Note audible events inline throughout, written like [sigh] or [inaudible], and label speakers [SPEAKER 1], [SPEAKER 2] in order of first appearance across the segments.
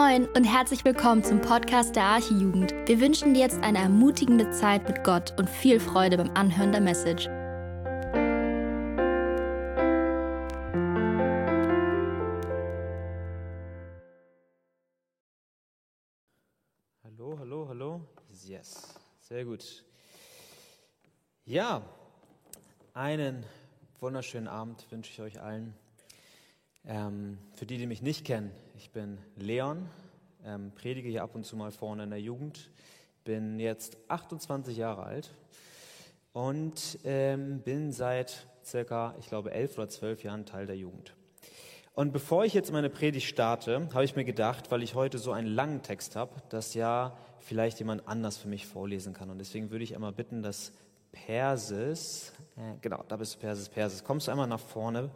[SPEAKER 1] Moin und herzlich willkommen zum Podcast der Archijugend. Wir wünschen dir jetzt eine ermutigende Zeit mit Gott und viel Freude beim Anhören der Message.
[SPEAKER 2] Hallo, hallo, hallo. Yes, sehr gut. Ja, einen wunderschönen Abend wünsche ich euch allen. Ähm, für die, die mich nicht kennen, ich bin Leon, ähm, predige hier ab und zu mal vorne in der Jugend, bin jetzt 28 Jahre alt und ähm, bin seit circa, ich glaube, elf oder zwölf Jahren Teil der Jugend. Und bevor ich jetzt meine Predigt starte, habe ich mir gedacht, weil ich heute so einen langen Text habe, dass ja vielleicht jemand anders für mich vorlesen kann. Und deswegen würde ich einmal bitten, dass Persis, äh, genau, da bist du Persis, Persis, kommst du einmal nach vorne?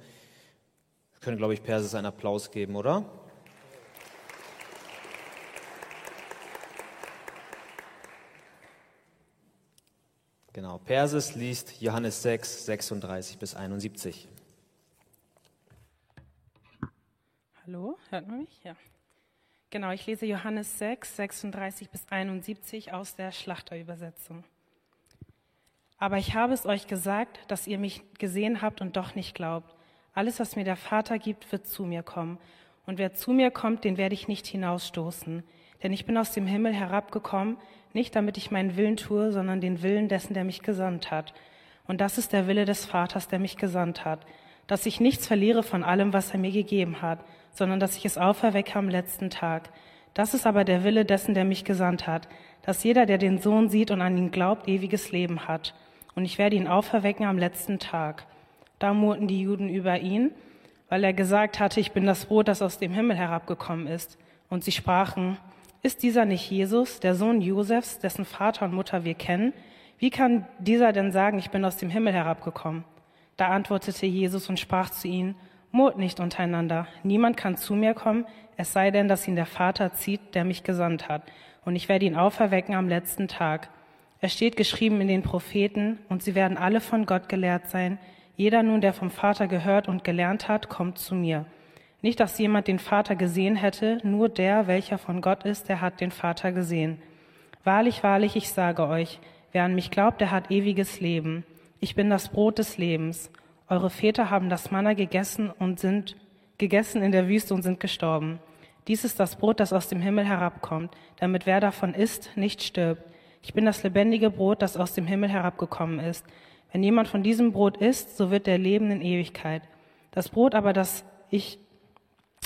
[SPEAKER 2] Können, glaube ich, Persis einen Applaus geben, oder? Genau, Persis liest Johannes 6, 36 bis 71.
[SPEAKER 3] Hallo, hört man mich? Ja. Genau, ich lese Johannes 6, 36 bis 71 aus der Schlachterübersetzung. Aber ich habe es euch gesagt, dass ihr mich gesehen habt und doch nicht glaubt. Alles, was mir der Vater gibt, wird zu mir kommen. Und wer zu mir kommt, den werde ich nicht hinausstoßen. Denn ich bin aus dem Himmel herabgekommen, nicht damit ich meinen Willen tue, sondern den Willen dessen, der mich gesandt hat. Und das ist der Wille des Vaters, der mich gesandt hat, dass ich nichts verliere von allem, was er mir gegeben hat, sondern dass ich es auferwecke am letzten Tag. Das ist aber der Wille dessen, der mich gesandt hat, dass jeder, der den Sohn sieht und an ihn glaubt, ewiges Leben hat. Und ich werde ihn auferwecken am letzten Tag. Da murrten die Juden über ihn, weil er gesagt hatte, ich bin das Brot, das aus dem Himmel herabgekommen ist. Und sie sprachen, ist dieser nicht Jesus, der Sohn Josefs, dessen Vater und Mutter wir kennen? Wie kann dieser denn sagen, ich bin aus dem Himmel herabgekommen? Da antwortete Jesus und sprach zu ihnen, Mut nicht untereinander. Niemand kann zu mir kommen, es sei denn, dass ihn der Vater zieht, der mich gesandt hat. Und ich werde ihn auferwecken am letzten Tag. Es steht geschrieben in den Propheten, und sie werden alle von Gott gelehrt sein. Jeder nun, der vom Vater gehört und gelernt hat, kommt zu mir. Nicht, dass jemand den Vater gesehen hätte, nur der, welcher von Gott ist, der hat den Vater gesehen. Wahrlich, wahrlich, ich sage euch, wer an mich glaubt, der hat ewiges Leben. Ich bin das Brot des Lebens. Eure Väter haben das Manna gegessen und sind gegessen in der Wüste und sind gestorben. Dies ist das Brot, das aus dem Himmel herabkommt, damit wer davon isst, nicht stirbt. Ich bin das lebendige Brot, das aus dem Himmel herabgekommen ist. Wenn jemand von diesem Brot isst, so wird er leben in Ewigkeit. Das Brot aber, das ich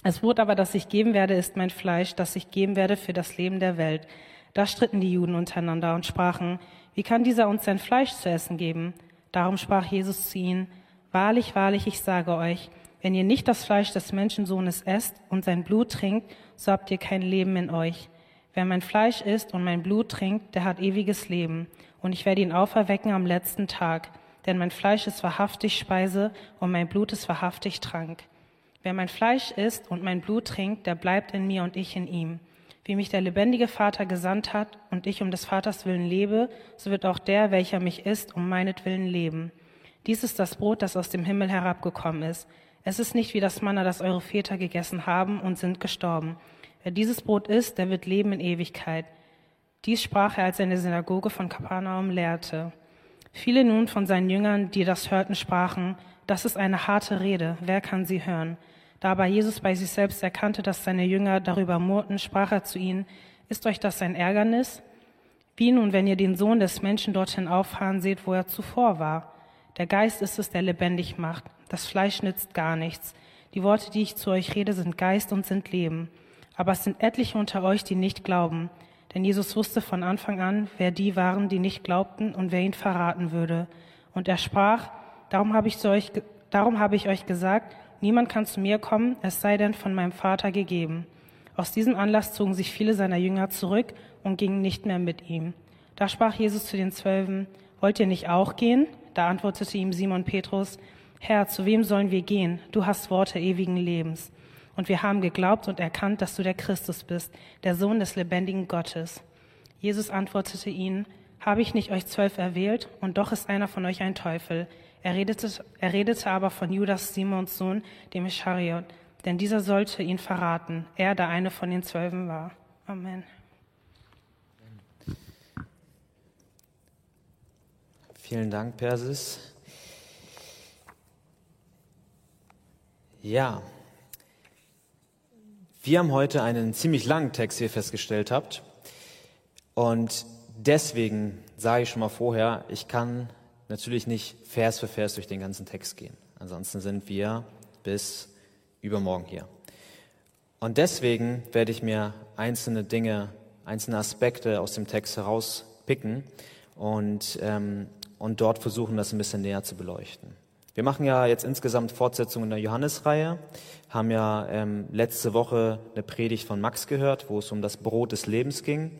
[SPEAKER 3] das Brot aber, das ich geben werde, ist mein Fleisch, das ich geben werde für das Leben der Welt. Da stritten die Juden untereinander und sprachen, wie kann dieser uns sein Fleisch zu essen geben? Darum sprach Jesus zu ihnen, wahrlich, wahrlich, ich sage euch, wenn ihr nicht das Fleisch des Menschensohnes esst und sein Blut trinkt, so habt ihr kein Leben in euch. Wer mein Fleisch isst und mein Blut trinkt, der hat ewiges Leben, und ich werde ihn auferwecken am letzten Tag, denn mein Fleisch ist wahrhaftig Speise und mein Blut ist wahrhaftig Trank. Wer mein Fleisch isst und mein Blut trinkt, der bleibt in mir und ich in ihm. Wie mich der lebendige Vater gesandt hat und ich um des Vaters willen lebe, so wird auch der, welcher mich isst, um meinetwillen leben. Dies ist das Brot, das aus dem Himmel herabgekommen ist. Es ist nicht wie das Manna, das eure Väter gegessen haben und sind gestorben. Wer dieses Brot isst, der wird leben in Ewigkeit. Dies sprach er, als er in der Synagoge von Kapernaum lehrte. Viele nun von seinen Jüngern, die das hörten, sprachen, das ist eine harte Rede, wer kann sie hören? Da aber Jesus bei sich selbst erkannte, dass seine Jünger darüber murrten, sprach er zu ihnen, ist euch das ein Ärgernis? Wie nun, wenn ihr den Sohn des Menschen dorthin auffahren seht, wo er zuvor war? Der Geist ist es, der lebendig macht. Das Fleisch nützt gar nichts. Die Worte, die ich zu euch rede, sind Geist und sind Leben. Aber es sind etliche unter euch, die nicht glauben. Denn Jesus wusste von Anfang an, wer die waren, die nicht glaubten und wer ihn verraten würde. Und er sprach, Darum habe ich, euch, darum habe ich euch gesagt, niemand kann zu mir kommen, es sei denn von meinem Vater gegeben. Aus diesem Anlass zogen sich viele seiner Jünger zurück und gingen nicht mehr mit ihm. Da sprach Jesus zu den Zwölfen, wollt ihr nicht auch gehen? Da antwortete ihm Simon Petrus, Herr, zu wem sollen wir gehen? Du hast Worte ewigen Lebens. Und wir haben geglaubt und erkannt, dass du der Christus bist, der Sohn des lebendigen Gottes. Jesus antwortete ihnen, habe ich nicht euch zwölf erwählt, und doch ist einer von euch ein Teufel. Er redete, er redete aber von Judas Simons Sohn, dem Ischariot, denn dieser sollte ihn verraten, er, der eine von den Zwölfen war. Amen.
[SPEAKER 2] Vielen Dank, Persis. Ja, wir haben heute einen ziemlich langen Text, wie ihr festgestellt habt. Und deswegen sage ich schon mal vorher, ich kann natürlich nicht Vers für Vers durch den ganzen Text gehen. Ansonsten sind wir bis übermorgen hier. Und deswegen werde ich mir einzelne Dinge, einzelne Aspekte aus dem Text herauspicken und ähm, und dort versuchen, das ein bisschen näher zu beleuchten. Wir machen ja jetzt insgesamt Fortsetzungen der Johannesreihe, haben ja ähm, letzte Woche eine Predigt von Max gehört, wo es um das Brot des Lebens ging.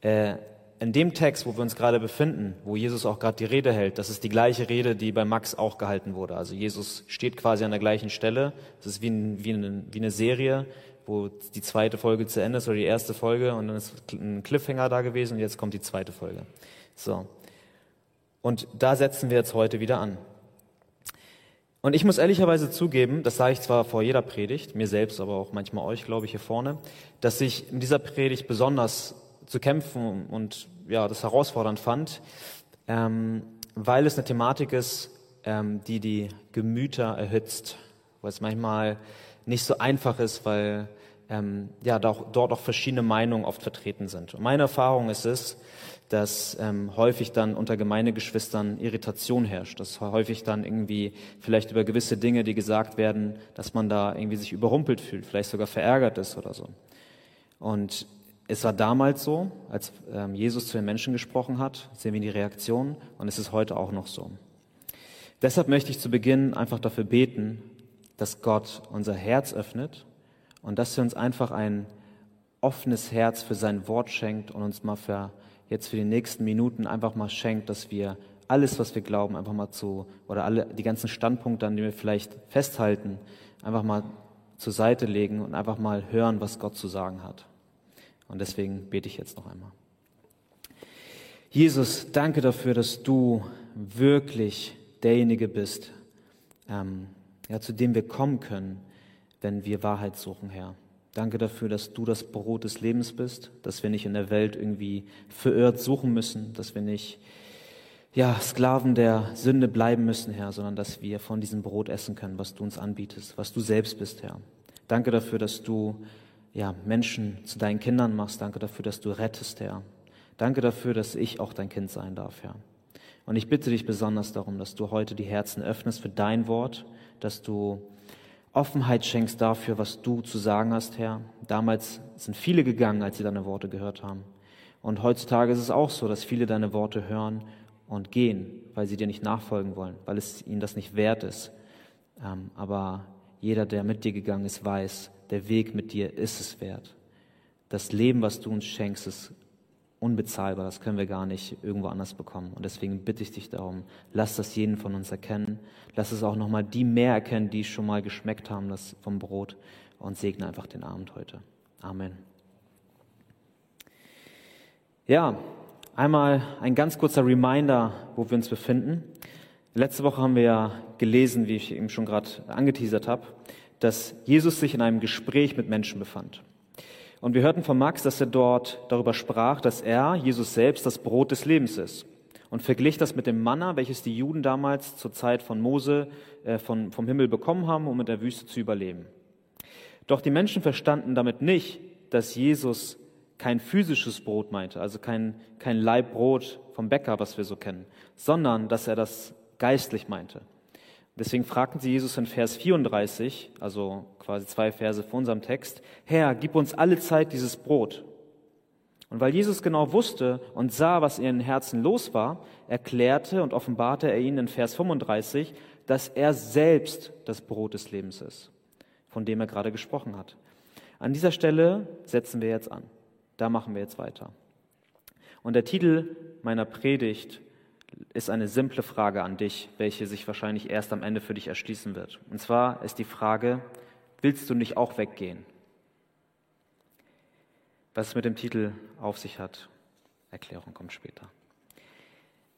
[SPEAKER 2] Äh, in dem Text, wo wir uns gerade befinden, wo Jesus auch gerade die Rede hält, das ist die gleiche Rede, die bei Max auch gehalten wurde. Also Jesus steht quasi an der gleichen Stelle. Das ist wie, ein, wie, eine, wie eine Serie, wo die zweite Folge zu Ende ist oder die erste Folge und dann ist ein Cliffhanger da gewesen und jetzt kommt die zweite Folge. So. Und da setzen wir jetzt heute wieder an. Und ich muss ehrlicherweise zugeben, das sage ich zwar vor jeder Predigt, mir selbst, aber auch manchmal euch, glaube ich, hier vorne, dass ich in dieser Predigt besonders zu kämpfen und ja, das herausfordernd fand, ähm, weil es eine Thematik ist, ähm, die die Gemüter erhitzt, weil es manchmal nicht so einfach ist, weil ähm, ja, dort auch verschiedene Meinungen oft vertreten sind. Und meine Erfahrung ist es, dass ähm, häufig dann unter Gemeindegeschwistern Irritation herrscht, dass häufig dann irgendwie vielleicht über gewisse Dinge, die gesagt werden, dass man da irgendwie sich überrumpelt fühlt, vielleicht sogar verärgert ist oder so. Und es war damals so, als ähm, Jesus zu den Menschen gesprochen hat, sehen wir die Reaktion und es ist heute auch noch so. Deshalb möchte ich zu Beginn einfach dafür beten, dass Gott unser Herz öffnet und dass er uns einfach ein offenes Herz für sein Wort schenkt und uns mal für jetzt für die nächsten Minuten einfach mal schenkt, dass wir alles, was wir glauben, einfach mal zu, oder alle, die ganzen Standpunkte, an denen wir vielleicht festhalten, einfach mal zur Seite legen und einfach mal hören, was Gott zu sagen hat. Und deswegen bete ich jetzt noch einmal. Jesus, danke dafür, dass du wirklich derjenige bist, ähm, ja, zu dem wir kommen können, wenn wir Wahrheit suchen, Herr. Danke dafür, dass du das Brot des Lebens bist, dass wir nicht in der Welt irgendwie verirrt suchen müssen, dass wir nicht ja, Sklaven der Sünde bleiben müssen, Herr, sondern dass wir von diesem Brot essen können, was du uns anbietest, was du selbst bist, Herr. Danke dafür, dass du ja, Menschen zu deinen Kindern machst. Danke dafür, dass du rettest, Herr. Danke dafür, dass ich auch dein Kind sein darf, Herr. Und ich bitte dich besonders darum, dass du heute die Herzen öffnest für dein Wort, dass du Offenheit schenkst dafür, was du zu sagen hast, Herr. Damals sind viele gegangen, als sie deine Worte gehört haben. Und heutzutage ist es auch so, dass viele deine Worte hören und gehen, weil sie dir nicht nachfolgen wollen, weil es ihnen das nicht wert ist. Ähm, aber jeder, der mit dir gegangen ist, weiß, der Weg mit dir ist es wert. Das Leben, was du uns schenkst, ist unbezahlbar. Das können wir gar nicht irgendwo anders bekommen. Und deswegen bitte ich dich darum, lass das jeden von uns erkennen. Lass es auch nochmal die mehr erkennen, die schon mal geschmeckt haben, das vom Brot. Und segne einfach den Abend heute. Amen. Ja, einmal ein ganz kurzer Reminder, wo wir uns befinden. Letzte Woche haben wir ja gelesen, wie ich eben schon gerade angeteasert habe, dass Jesus sich in einem Gespräch mit Menschen befand. Und wir hörten von Max, dass er dort darüber sprach, dass er, Jesus selbst, das Brot des Lebens ist. Und verglich das mit dem Manna, welches die Juden damals zur Zeit von Mose äh, von, vom Himmel bekommen haben, um in der Wüste zu überleben. Doch die Menschen verstanden damit nicht, dass Jesus kein physisches Brot meinte, also kein, kein Leibbrot vom Bäcker, was wir so kennen, sondern dass er das geistlich meinte. Deswegen fragten sie Jesus in Vers 34, also quasi zwei Verse vor unserem Text, Herr, gib uns alle Zeit dieses Brot. Und weil Jesus genau wusste und sah, was in ihren Herzen los war, erklärte und offenbarte er ihnen in Vers 35, dass er selbst das Brot des Lebens ist, von dem er gerade gesprochen hat. An dieser Stelle setzen wir jetzt an. Da machen wir jetzt weiter. Und der Titel meiner Predigt ist eine simple Frage an dich, welche sich wahrscheinlich erst am Ende für dich erschließen wird. Und zwar ist die Frage, willst du nicht auch weggehen? Was es mit dem Titel auf sich hat, Erklärung kommt später.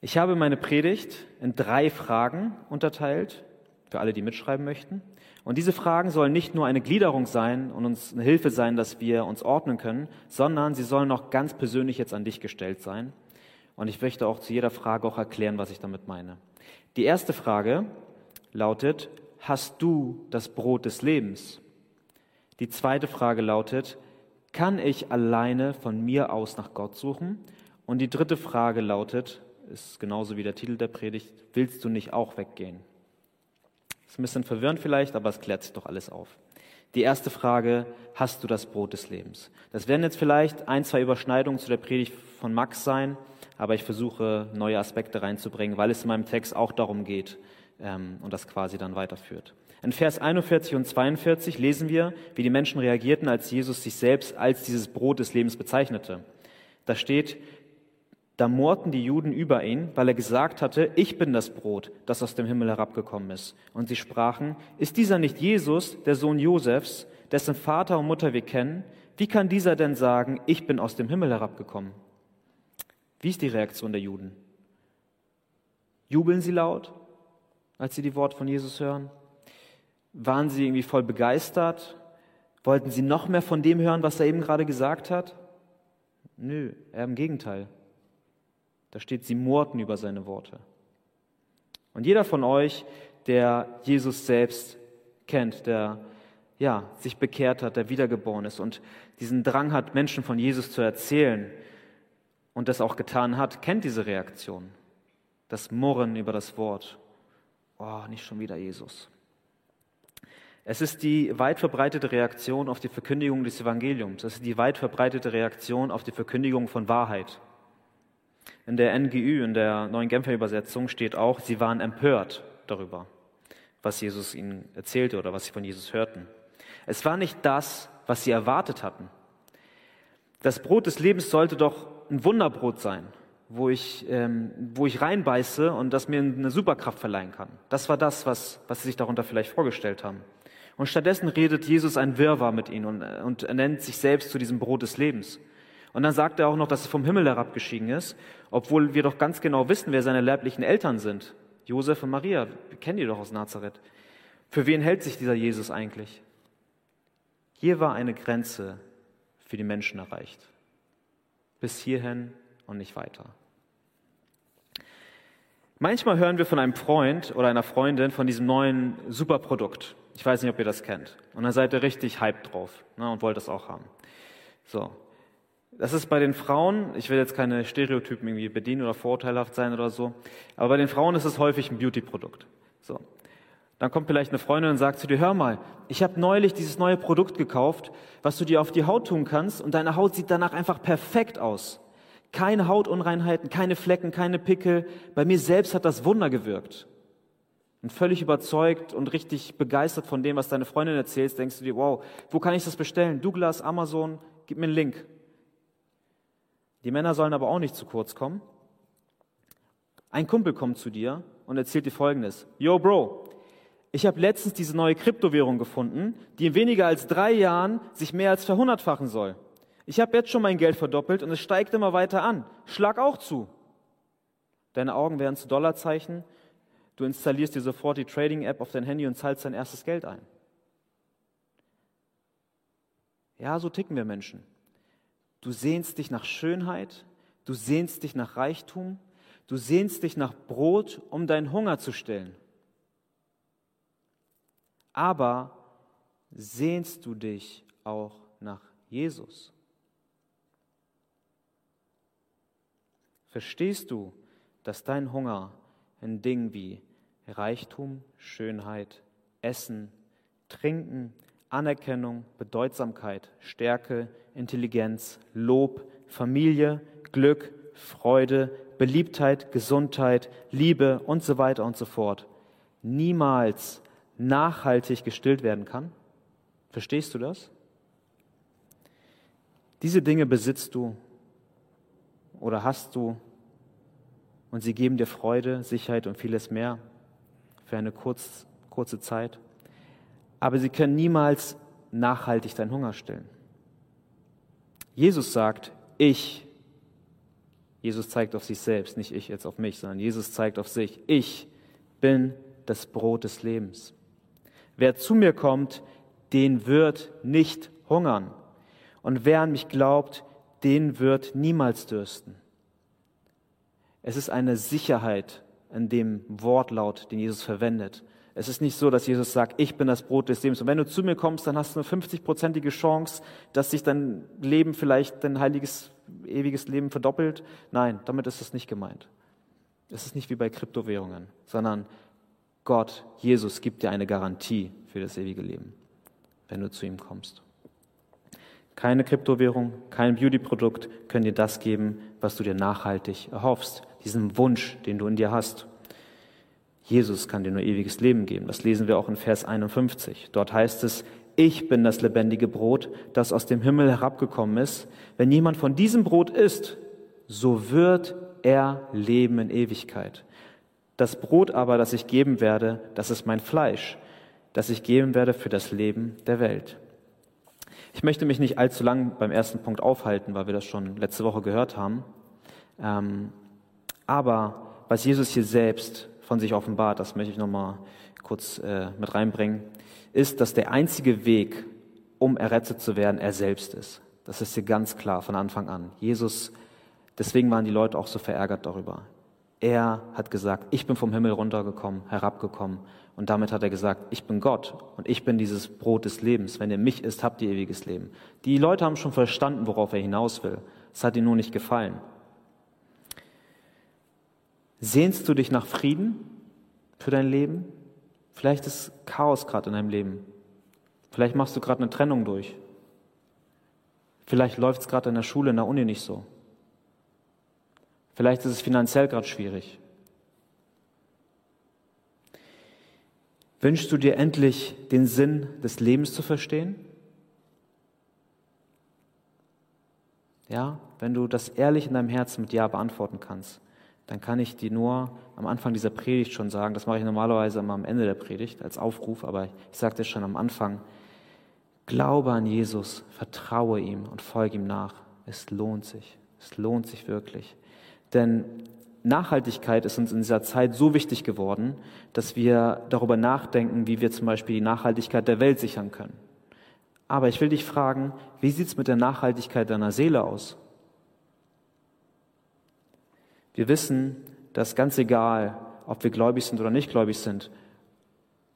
[SPEAKER 2] Ich habe meine Predigt in drei Fragen unterteilt für alle, die mitschreiben möchten. Und diese Fragen sollen nicht nur eine Gliederung sein und uns eine Hilfe sein, dass wir uns ordnen können, sondern sie sollen auch ganz persönlich jetzt an dich gestellt sein. Und ich möchte auch zu jeder Frage auch erklären, was ich damit meine. Die erste Frage lautet, hast du das Brot des Lebens? Die zweite Frage lautet, kann ich alleine von mir aus nach Gott suchen? Und die dritte Frage lautet, ist genauso wie der Titel der Predigt, willst du nicht auch weggehen? Ist ein bisschen verwirrend vielleicht, aber es klärt sich doch alles auf. Die erste Frage, hast du das Brot des Lebens? Das werden jetzt vielleicht ein, zwei Überschneidungen zu der Predigt von Max sein, aber ich versuche neue Aspekte reinzubringen, weil es in meinem Text auch darum geht ähm, und das quasi dann weiterführt. In Vers 41 und 42 lesen wir, wie die Menschen reagierten, als Jesus sich selbst als dieses Brot des Lebens bezeichnete. Da steht, da murrten die Juden über ihn, weil er gesagt hatte, ich bin das Brot, das aus dem Himmel herabgekommen ist. Und sie sprachen, ist dieser nicht Jesus, der Sohn Josefs, dessen Vater und Mutter wir kennen? Wie kann dieser denn sagen, ich bin aus dem Himmel herabgekommen? Wie ist die Reaktion der Juden? Jubeln sie laut, als sie die Worte von Jesus hören? Waren sie irgendwie voll begeistert? Wollten sie noch mehr von dem hören, was er eben gerade gesagt hat? Nö, eher im Gegenteil. Da steht, sie murrten über seine Worte. Und jeder von euch, der Jesus selbst kennt, der ja, sich bekehrt hat, der wiedergeboren ist und diesen Drang hat, Menschen von Jesus zu erzählen und das auch getan hat, kennt diese Reaktion. Das Murren über das Wort. Oh, nicht schon wieder Jesus. Es ist die weit verbreitete Reaktion auf die Verkündigung des Evangeliums. Es ist die weit verbreitete Reaktion auf die Verkündigung von Wahrheit. In der NGÜ, in der neuen Genfer Übersetzung, steht auch, sie waren empört darüber, was Jesus ihnen erzählte oder was sie von Jesus hörten. Es war nicht das, was sie erwartet hatten. Das Brot des Lebens sollte doch ein Wunderbrot sein, wo ich, ähm, wo ich reinbeiße und das mir eine Superkraft verleihen kann. Das war das, was, was sie sich darunter vielleicht vorgestellt haben. Und stattdessen redet Jesus ein Wirrwarr mit ihnen und, und er nennt sich selbst zu diesem Brot des Lebens. Und dann sagt er auch noch, dass es vom Himmel herabgestiegen ist, obwohl wir doch ganz genau wissen, wer seine leiblichen Eltern sind. Josef und Maria, wir kennen die doch aus Nazareth. Für wen hält sich dieser Jesus eigentlich? Hier war eine Grenze für die Menschen erreicht. Bis hierhin und nicht weiter. Manchmal hören wir von einem Freund oder einer Freundin von diesem neuen Superprodukt. Ich weiß nicht, ob ihr das kennt. Und dann seid ihr richtig hyped drauf ne, und wollt das auch haben. So. Das ist bei den Frauen, ich will jetzt keine Stereotypen irgendwie bedienen oder vorurteilhaft sein oder so, aber bei den Frauen ist es häufig ein Beauty-Produkt. So. Dann kommt vielleicht eine Freundin und sagt zu dir, hör mal, ich habe neulich dieses neue Produkt gekauft, was du dir auf die Haut tun kannst und deine Haut sieht danach einfach perfekt aus. Keine Hautunreinheiten, keine Flecken, keine Pickel. Bei mir selbst hat das Wunder gewirkt. Und völlig überzeugt und richtig begeistert von dem, was deine Freundin erzählt, denkst du dir, wow, wo kann ich das bestellen? Douglas, Amazon, gib mir einen Link. Die Männer sollen aber auch nicht zu kurz kommen. Ein Kumpel kommt zu dir und erzählt dir Folgendes. Yo, Bro, ich habe letztens diese neue Kryptowährung gefunden, die in weniger als drei Jahren sich mehr als verhundertfachen soll. Ich habe jetzt schon mein Geld verdoppelt und es steigt immer weiter an. Schlag auch zu. Deine Augen werden zu Dollarzeichen. Du installierst dir sofort die Trading-App auf dein Handy und zahlst dein erstes Geld ein. Ja, so ticken wir Menschen. Du sehnst dich nach Schönheit, du sehnst dich nach Reichtum, du sehnst dich nach Brot, um deinen Hunger zu stillen. Aber sehnst du dich auch nach Jesus? Verstehst du, dass dein Hunger in Dingen wie Reichtum, Schönheit, Essen, Trinken, Anerkennung, Bedeutsamkeit, Stärke, Intelligenz, Lob, Familie, Glück, Freude, Beliebtheit, Gesundheit, Liebe und so weiter und so fort niemals nachhaltig gestillt werden kann? Verstehst du das? Diese Dinge besitzt du oder hast du und sie geben dir Freude, Sicherheit und vieles mehr für eine kurz, kurze Zeit. Aber sie können niemals nachhaltig deinen Hunger stillen. Jesus sagt, ich, Jesus zeigt auf sich selbst, nicht ich jetzt auf mich, sondern Jesus zeigt auf sich, ich bin das Brot des Lebens. Wer zu mir kommt, den wird nicht hungern. Und wer an mich glaubt, den wird niemals dürsten. Es ist eine Sicherheit in dem Wortlaut, den Jesus verwendet. Es ist nicht so, dass Jesus sagt, ich bin das Brot des Lebens. Und wenn du zu mir kommst, dann hast du eine 50-prozentige Chance, dass sich dein Leben vielleicht, dein heiliges, ewiges Leben verdoppelt. Nein, damit ist es nicht gemeint. Es ist nicht wie bei Kryptowährungen, sondern Gott, Jesus gibt dir eine Garantie für das ewige Leben, wenn du zu ihm kommst. Keine Kryptowährung, kein Beauty-Produkt können dir das geben, was du dir nachhaltig erhoffst, diesen Wunsch, den du in dir hast. Jesus kann dir nur ewiges Leben geben. Das lesen wir auch in Vers 51. Dort heißt es, ich bin das lebendige Brot, das aus dem Himmel herabgekommen ist. Wenn jemand von diesem Brot isst, so wird er leben in Ewigkeit. Das Brot aber, das ich geben werde, das ist mein Fleisch, das ich geben werde für das Leben der Welt. Ich möchte mich nicht allzu lang beim ersten Punkt aufhalten, weil wir das schon letzte Woche gehört haben. Ähm, aber was Jesus hier selbst von sich offenbart, das möchte ich nochmal kurz äh, mit reinbringen, ist, dass der einzige Weg, um errettet zu werden, er selbst ist. Das ist hier ganz klar von Anfang an. Jesus, deswegen waren die Leute auch so verärgert darüber. Er hat gesagt, ich bin vom Himmel runtergekommen, herabgekommen. Und damit hat er gesagt, ich bin Gott und ich bin dieses Brot des Lebens. Wenn ihr mich isst, habt ihr ewiges Leben. Die Leute haben schon verstanden, worauf er hinaus will. Es hat ihnen nur nicht gefallen. Sehnst du dich nach Frieden für dein Leben? Vielleicht ist Chaos gerade in deinem Leben. Vielleicht machst du gerade eine Trennung durch. Vielleicht läuft es gerade in der Schule, in der Uni nicht so. Vielleicht ist es finanziell gerade schwierig. Wünschst du dir endlich den Sinn des Lebens zu verstehen? Ja, wenn du das ehrlich in deinem Herzen mit Ja beantworten kannst, dann kann ich dir nur am Anfang dieser Predigt schon sagen, das mache ich normalerweise immer am Ende der Predigt als Aufruf, aber ich sage dir schon am Anfang, glaube an Jesus, vertraue ihm und folge ihm nach. Es lohnt sich, es lohnt sich wirklich. Denn Nachhaltigkeit ist uns in dieser Zeit so wichtig geworden, dass wir darüber nachdenken, wie wir zum Beispiel die Nachhaltigkeit der Welt sichern können. Aber ich will dich fragen, wie sieht es mit der Nachhaltigkeit deiner Seele aus? Wir wissen, dass ganz egal, ob wir gläubig sind oder nicht gläubig sind,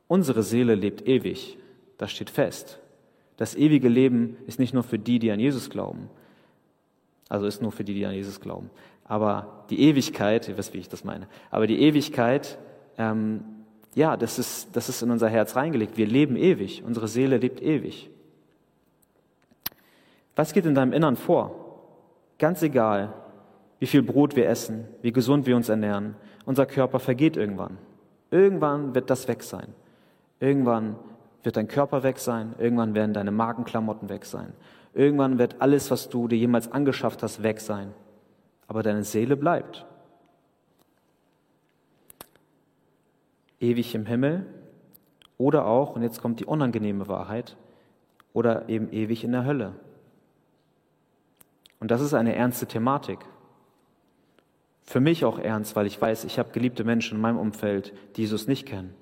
[SPEAKER 2] unsere Seele lebt ewig. Das steht fest. Das ewige Leben ist nicht nur für die, die an Jesus glauben. Also ist nur für die, die an Jesus glauben. Aber die Ewigkeit, ihr wisst, wie ich das meine, aber die Ewigkeit, ähm, ja, das ist, das ist in unser Herz reingelegt. Wir leben ewig. Unsere Seele lebt ewig. Was geht in deinem Innern vor? Ganz egal, wie viel Brot wir essen, wie gesund wir uns ernähren. Unser Körper vergeht irgendwann. Irgendwann wird das weg sein. Irgendwann wird dein Körper weg sein. Irgendwann werden deine Markenklamotten weg sein. Irgendwann wird alles, was du dir jemals angeschafft hast, weg sein. Aber deine Seele bleibt. Ewig im Himmel oder auch, und jetzt kommt die unangenehme Wahrheit, oder eben ewig in der Hölle. Und das ist eine ernste Thematik für mich auch ernst, weil ich weiß, ich habe geliebte Menschen in meinem Umfeld, die Jesus nicht kennen.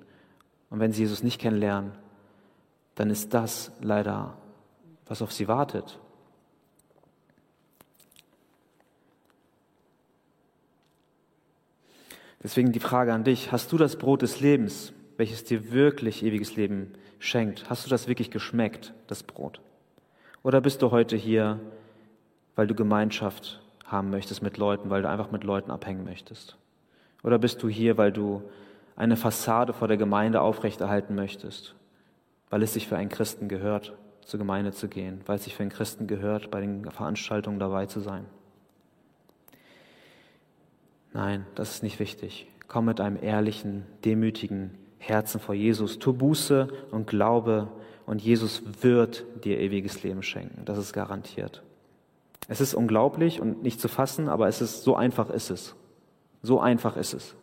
[SPEAKER 2] Und wenn sie Jesus nicht kennenlernen, dann ist das leider, was auf sie wartet. Deswegen die Frage an dich, hast du das Brot des Lebens, welches dir wirklich ewiges Leben schenkt? Hast du das wirklich geschmeckt, das Brot? Oder bist du heute hier, weil du Gemeinschaft haben möchtest mit Leuten, weil du einfach mit Leuten abhängen möchtest? Oder bist du hier, weil du eine Fassade vor der Gemeinde aufrechterhalten möchtest, weil es sich für einen Christen gehört, zur Gemeinde zu gehen, weil es sich für einen Christen gehört, bei den Veranstaltungen dabei zu sein? Nein, das ist nicht wichtig. Komm mit einem ehrlichen, demütigen Herzen vor Jesus. Tu Buße und Glaube und Jesus wird dir ewiges Leben schenken. Das ist garantiert. Es ist unglaublich und nicht zu fassen, aber es ist so einfach ist es. So einfach ist es.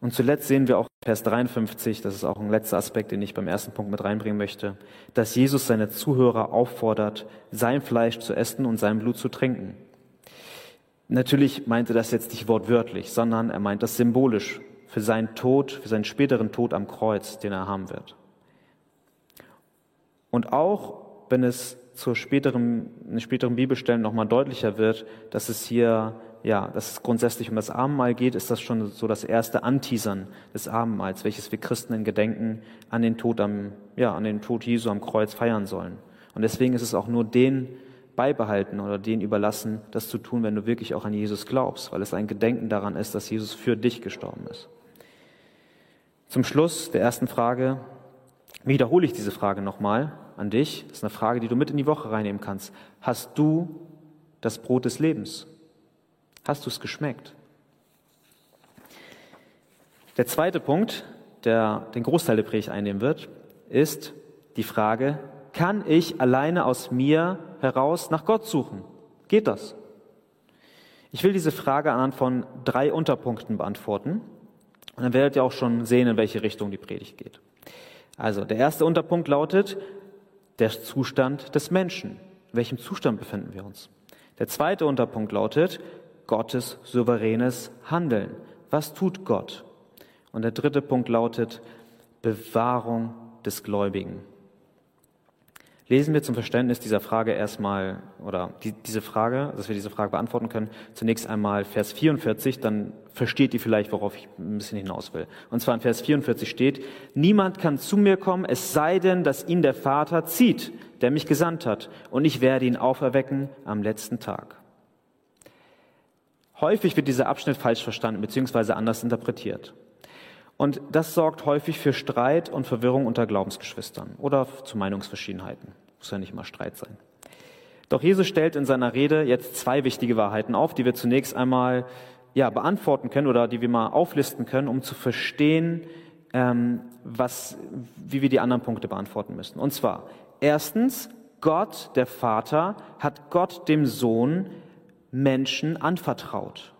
[SPEAKER 2] Und zuletzt sehen wir auch Vers 53, das ist auch ein letzter Aspekt, den ich beim ersten Punkt mit reinbringen möchte, dass Jesus seine Zuhörer auffordert, sein Fleisch zu essen und sein Blut zu trinken. Natürlich meinte das jetzt nicht wortwörtlich, sondern er meint das symbolisch. für seinen Tod, für seinen späteren Tod am Kreuz, den er haben wird. Und auch wenn es zur späteren, späteren Bibelstellen nochmal deutlicher wird, dass es hier, ja, dass es grundsätzlich um das Abendmahl geht, ist das schon so das erste Anteasern des Abendmahls, welches wir Christen in Gedenken an den Tod am, ja, an den Tod Jesu am Kreuz feiern sollen. Und deswegen ist es auch nur den beibehalten oder den überlassen, das zu tun, wenn du wirklich auch an Jesus glaubst, weil es ein Gedenken daran ist, dass Jesus für dich gestorben ist. Zum Schluss der ersten Frage wiederhole ich diese Frage nochmal an dich. Das ist eine Frage, die du mit in die Woche reinnehmen kannst. Hast du das Brot des Lebens? Hast du es geschmeckt? Der zweite Punkt, der den Großteil der Predigt einnehmen wird, ist die Frage, kann ich alleine aus mir heraus nach Gott suchen? Geht das? Ich will diese Frage anhand von drei Unterpunkten beantworten. Und dann werdet ihr auch schon sehen, in welche Richtung die Predigt geht. Also, der erste Unterpunkt lautet, der Zustand des Menschen. In welchem Zustand befinden wir uns? Der zweite Unterpunkt lautet Gottes souveränes Handeln. Was tut Gott? Und der dritte Punkt lautet Bewahrung des Gläubigen. Lesen wir zum Verständnis dieser Frage erstmal, oder die, diese Frage, dass wir diese Frage beantworten können, zunächst einmal Vers 44, dann versteht ihr vielleicht, worauf ich ein bisschen hinaus will. Und zwar in Vers 44 steht, niemand kann zu mir kommen, es sei denn, dass ihn der Vater zieht, der mich gesandt hat, und ich werde ihn auferwecken am letzten Tag. Häufig wird dieser Abschnitt falsch verstanden bzw. anders interpretiert. Und das sorgt häufig für Streit und Verwirrung unter Glaubensgeschwistern oder zu Meinungsverschiedenheiten. Muss ja nicht immer Streit sein. Doch Jesus stellt in seiner Rede jetzt zwei wichtige Wahrheiten auf, die wir zunächst einmal ja, beantworten können oder die wir mal auflisten können, um zu verstehen, ähm, was, wie wir die anderen Punkte beantworten müssen. Und zwar, erstens, Gott, der Vater, hat Gott, dem Sohn, Menschen anvertraut.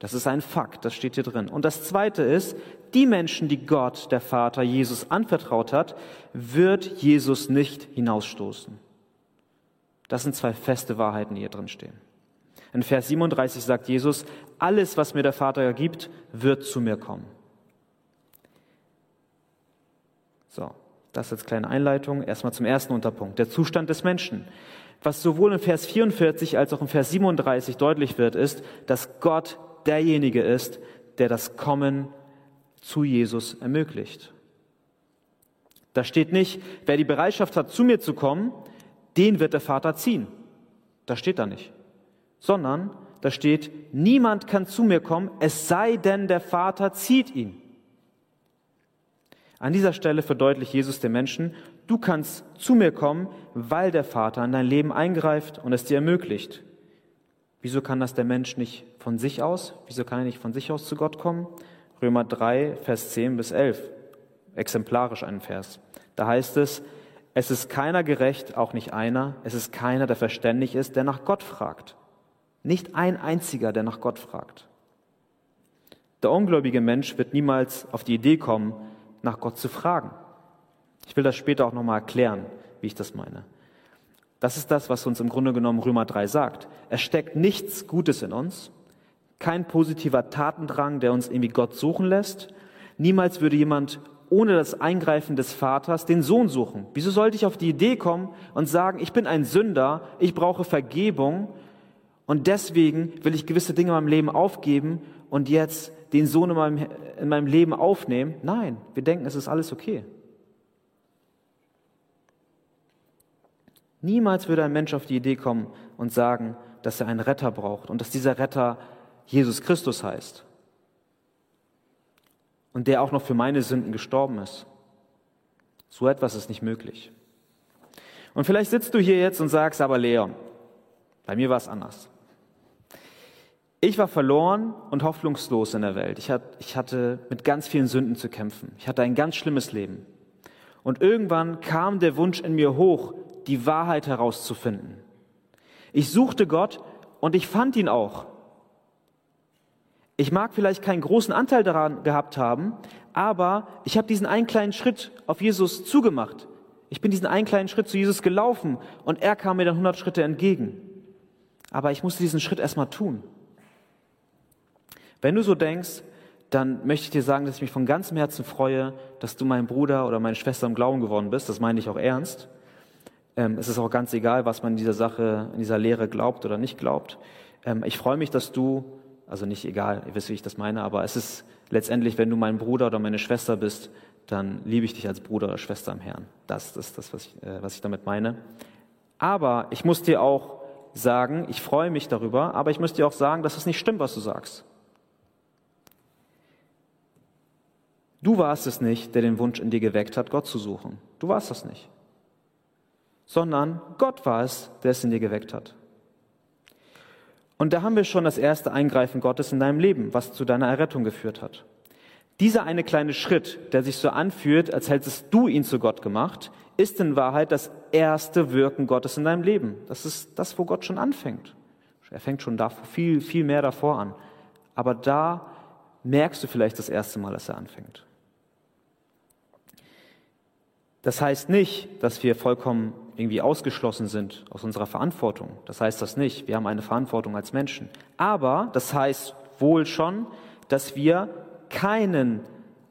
[SPEAKER 2] Das ist ein Fakt, das steht hier drin. Und das Zweite ist, die Menschen, die Gott, der Vater, Jesus anvertraut hat, wird Jesus nicht hinausstoßen. Das sind zwei feste Wahrheiten, die hier drin stehen. In Vers 37 sagt Jesus, alles, was mir der Vater gibt, wird zu mir kommen. So, das als kleine Einleitung. Erstmal zum ersten Unterpunkt, der Zustand des Menschen. Was sowohl in Vers 44 als auch in Vers 37 deutlich wird, ist, dass Gott derjenige ist, der das Kommen zu Jesus ermöglicht. Da steht nicht, wer die Bereitschaft hat, zu mir zu kommen, den wird der Vater ziehen. Das steht da nicht. Sondern da steht, niemand kann zu mir kommen, es sei denn, der Vater zieht ihn. An dieser Stelle verdeutlicht Jesus den Menschen, du kannst zu mir kommen, weil der Vater in dein Leben eingreift und es dir ermöglicht. Wieso kann das der Mensch nicht von sich aus? Wieso kann er nicht von sich aus zu Gott kommen? Römer 3, Vers 10 bis 11, exemplarisch ein Vers. Da heißt es, es ist keiner gerecht, auch nicht einer, es ist keiner, der verständig ist, der nach Gott fragt. Nicht ein einziger, der nach Gott fragt. Der ungläubige Mensch wird niemals auf die Idee kommen, nach Gott zu fragen. Ich will das später auch nochmal erklären, wie ich das meine. Das ist das, was uns im Grunde genommen Römer 3 sagt. Es steckt nichts Gutes in uns, kein positiver Tatendrang, der uns irgendwie Gott suchen lässt. Niemals würde jemand ohne das Eingreifen des Vaters den Sohn suchen. Wieso sollte ich auf die Idee kommen und sagen, ich bin ein Sünder, ich brauche Vergebung und deswegen will ich gewisse Dinge in meinem Leben aufgeben und jetzt den Sohn in meinem, in meinem Leben aufnehmen? Nein, wir denken, es ist alles okay. Niemals würde ein Mensch auf die Idee kommen und sagen, dass er einen Retter braucht und dass dieser Retter Jesus Christus heißt. Und der auch noch für meine Sünden gestorben ist. So etwas ist nicht möglich. Und vielleicht sitzt du hier jetzt und sagst, aber Leon, bei mir war es anders. Ich war verloren und hoffnungslos in der Welt. Ich hatte mit ganz vielen Sünden zu kämpfen. Ich hatte ein ganz schlimmes Leben. Und irgendwann kam der Wunsch in mir hoch, die Wahrheit herauszufinden. Ich suchte Gott und ich fand ihn auch. Ich mag vielleicht keinen großen Anteil daran gehabt haben, aber ich habe diesen einen kleinen Schritt auf Jesus zugemacht. Ich bin diesen einen kleinen Schritt zu Jesus gelaufen und er kam mir dann 100 Schritte entgegen. Aber ich musste diesen Schritt erstmal tun. Wenn du so denkst, dann möchte ich dir sagen, dass ich mich von ganzem Herzen freue, dass du mein Bruder oder meine Schwester im Glauben geworden bist. Das meine ich auch ernst. Ähm, es ist auch ganz egal, was man in dieser Sache, in dieser Lehre glaubt oder nicht glaubt. Ähm, ich freue mich, dass du, also nicht egal, ihr wisst, wie ich das meine, aber es ist letztendlich, wenn du mein Bruder oder meine Schwester bist, dann liebe ich dich als Bruder oder Schwester im Herrn. Das, ist das, was ich, äh, was ich damit meine. Aber ich muss dir auch sagen, ich freue mich darüber, aber ich muss dir auch sagen, dass es nicht stimmt, was du sagst. Du warst es nicht, der den Wunsch in dir geweckt hat, Gott zu suchen. Du warst das nicht. Sondern Gott war es, der es in dir geweckt hat. Und da haben wir schon das erste Eingreifen Gottes in deinem Leben, was zu deiner Errettung geführt hat. Dieser eine kleine Schritt, der sich so anfühlt, als hättest du ihn zu Gott gemacht, ist in Wahrheit das erste Wirken Gottes in deinem Leben. Das ist das, wo Gott schon anfängt. Er fängt schon davor, viel, viel mehr davor an. Aber da merkst du vielleicht das erste Mal, dass er anfängt. Das heißt nicht, dass wir vollkommen irgendwie ausgeschlossen sind aus unserer Verantwortung. Das heißt das nicht. Wir haben eine Verantwortung als Menschen. Aber das heißt wohl schon, dass wir keinen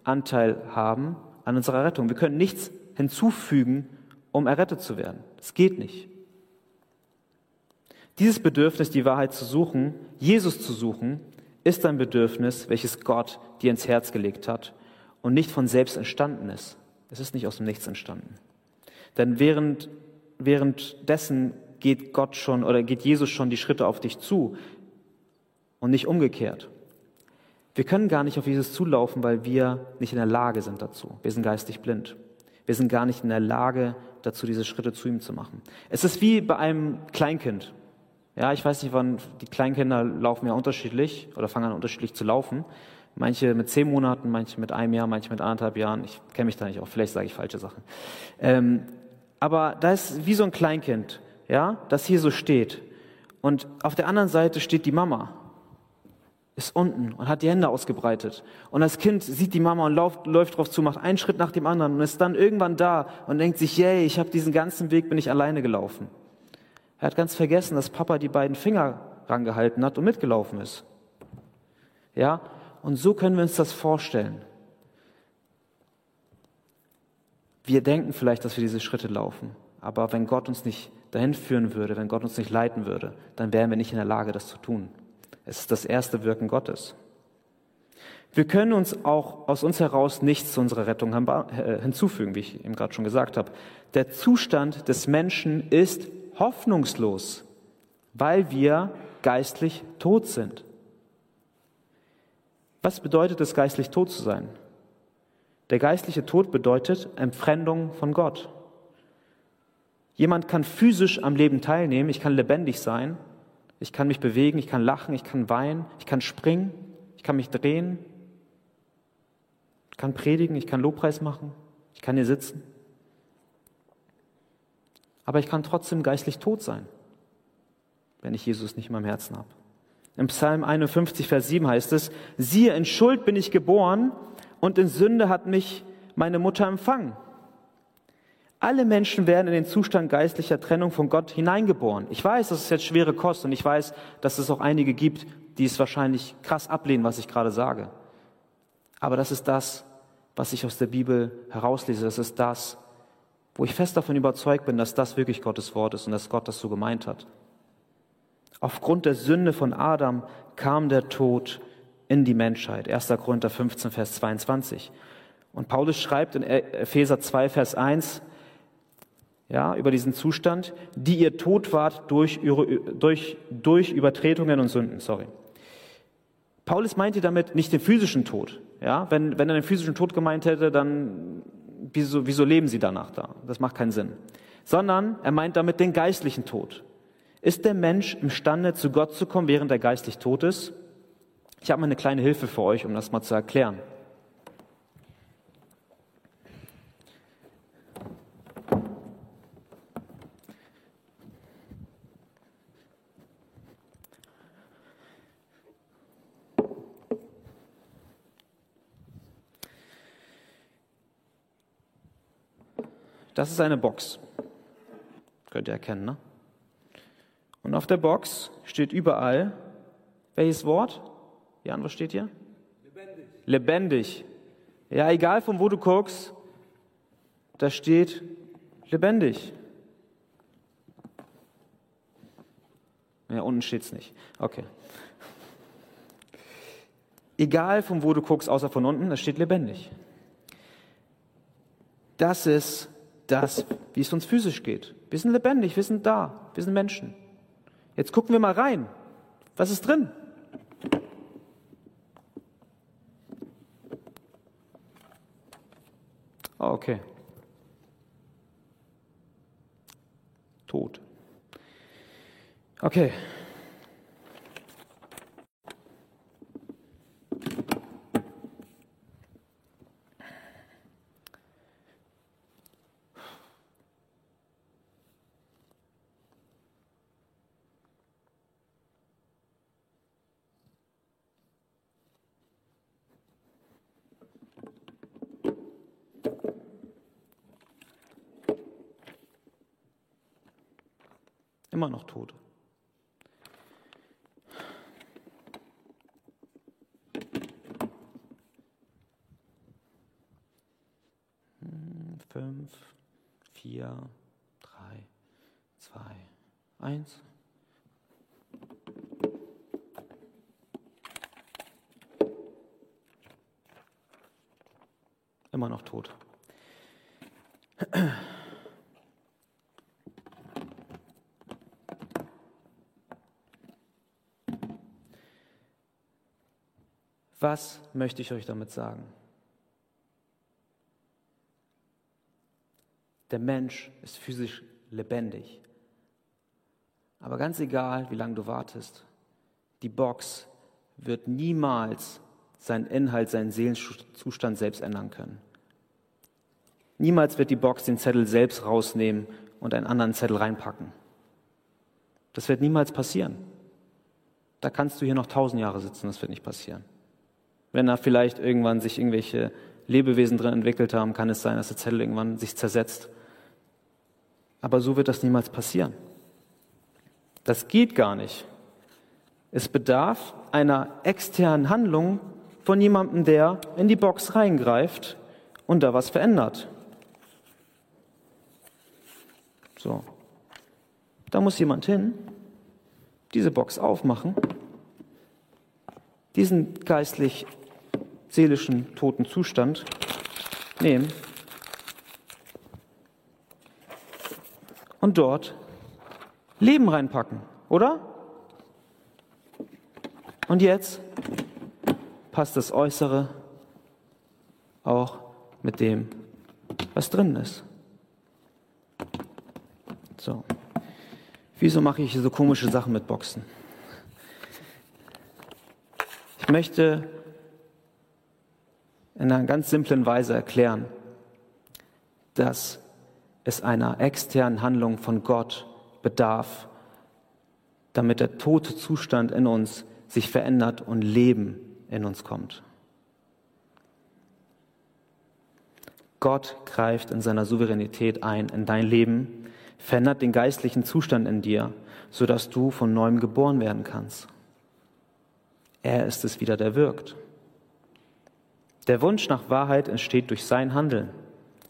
[SPEAKER 2] Anteil haben an unserer Rettung. Wir können nichts hinzufügen, um errettet zu werden. Es geht nicht. Dieses Bedürfnis, die Wahrheit zu suchen, Jesus zu suchen, ist ein Bedürfnis, welches Gott dir ins Herz gelegt hat und nicht von selbst entstanden ist. Es ist nicht aus dem Nichts entstanden. Denn während, währenddessen geht Gott schon oder geht Jesus schon die Schritte auf dich zu und nicht umgekehrt. Wir können gar nicht auf Jesus zulaufen, weil wir nicht in der Lage sind dazu. Wir sind geistig blind. Wir sind gar nicht in der Lage dazu, diese Schritte zu ihm zu machen. Es ist wie bei einem Kleinkind. Ja, ich weiß nicht, wann die Kleinkinder laufen ja unterschiedlich oder fangen an unterschiedlich zu laufen. Manche mit zehn Monaten, manche mit einem Jahr, manche mit anderthalb Jahren. Ich kenne mich da nicht auch. Vielleicht sage ich falsche Sachen. Ähm, aber da ist wie so ein Kleinkind, ja, das hier so steht. Und auf der anderen Seite steht die Mama, ist unten und hat die Hände ausgebreitet. Und das Kind sieht die Mama und läuft, läuft drauf zu, macht einen Schritt nach dem anderen und ist dann irgendwann da und denkt sich, yay, ich habe diesen ganzen Weg, bin ich alleine gelaufen. Er hat ganz vergessen, dass Papa die beiden Finger rangehalten hat und mitgelaufen ist. Ja, und so können wir uns das vorstellen. Wir denken vielleicht, dass wir diese Schritte laufen, aber wenn Gott uns nicht dahin führen würde, wenn Gott uns nicht leiten würde, dann wären wir nicht in der Lage, das zu tun. Es ist das erste Wirken Gottes. Wir können uns auch aus uns heraus nichts zu unserer Rettung äh, hinzufügen, wie ich eben gerade schon gesagt habe. Der Zustand des Menschen ist hoffnungslos, weil wir geistlich tot sind. Was bedeutet es, geistlich tot zu sein? Der geistliche Tod bedeutet Entfremdung von Gott. Jemand kann physisch am Leben teilnehmen, ich kann lebendig sein, ich kann mich bewegen, ich kann lachen, ich kann weinen, ich kann springen, ich kann mich drehen, ich kann predigen, ich kann Lobpreis machen, ich kann hier sitzen. Aber ich kann trotzdem geistlich tot sein, wenn ich Jesus nicht in meinem Herzen habe. Im Psalm 51, Vers 7 heißt es, siehe, in Schuld bin ich geboren und in Sünde hat mich meine Mutter empfangen. Alle Menschen werden in den Zustand geistlicher Trennung von Gott hineingeboren. Ich weiß, das ist jetzt schwere Kost und ich weiß, dass es auch einige gibt, die es wahrscheinlich krass ablehnen, was ich gerade sage. Aber das ist das, was ich aus der Bibel herauslese. Das ist das, wo ich fest davon überzeugt bin, dass das wirklich Gottes Wort ist und dass Gott das so gemeint hat. Aufgrund der Sünde von Adam kam der Tod in die Menschheit. 1. Korinther 15, Vers 22. Und Paulus schreibt in Epheser 2, Vers 1, ja, über diesen Zustand, die ihr tot wart durch, durch, durch Übertretungen und Sünden, sorry. Paulus meinte damit nicht den physischen Tod. Ja, wenn, wenn er den physischen Tod gemeint hätte, dann wieso, wieso leben sie danach da? Das macht keinen Sinn. Sondern er meint damit den geistlichen Tod. Ist der Mensch imstande, zu Gott zu kommen, während er geistlich tot ist? Ich habe mal eine kleine Hilfe für euch, um das mal zu erklären. Das ist eine Box. Könnt ihr erkennen, ne? Und auf der Box steht überall welches Wort? Jan, was steht hier? Lebendig. lebendig. Ja, egal von wo du guckst, da steht lebendig. Ja, unten steht es nicht. Okay. Egal von wo du guckst, außer von unten, da steht lebendig. Das ist das, wie es uns physisch geht. Wir sind lebendig, wir sind da, wir sind Menschen. Jetzt gucken wir mal rein. Was ist drin? Oh, okay. Tot. Okay. Immer noch tot. Hm, fünf, vier, drei, zwei, eins. Immer noch tot. [clears throat] Was möchte ich euch damit sagen? Der Mensch ist physisch lebendig. Aber ganz egal, wie lange du wartest, die Box wird niemals seinen Inhalt, seinen Seelenzustand selbst ändern können. Niemals wird die Box den Zettel selbst rausnehmen und einen anderen Zettel reinpacken. Das wird niemals passieren. Da kannst du hier noch tausend Jahre sitzen, das wird nicht passieren. Wenn da vielleicht irgendwann sich irgendwelche Lebewesen drin entwickelt haben, kann es sein, dass der Zettel irgendwann sich zersetzt. Aber so wird das niemals passieren. Das geht gar nicht. Es bedarf einer externen Handlung von jemandem, der in die Box reingreift und da was verändert. So. Da muss jemand hin, diese Box aufmachen, diesen geistlich seelischen toten Zustand nehmen und dort Leben reinpacken, oder? Und jetzt passt das Äußere auch mit dem, was drin ist. So. Wieso mache ich so komische Sachen mit Boxen? Ich möchte in einer ganz simplen Weise erklären, dass es einer externen Handlung von Gott bedarf, damit der tote Zustand in uns sich verändert und Leben in uns kommt. Gott greift in seiner Souveränität ein in dein Leben, verändert den geistlichen Zustand in dir, sodass du von neuem geboren werden kannst. Er ist es wieder, der wirkt. Der Wunsch nach Wahrheit entsteht durch sein Handeln.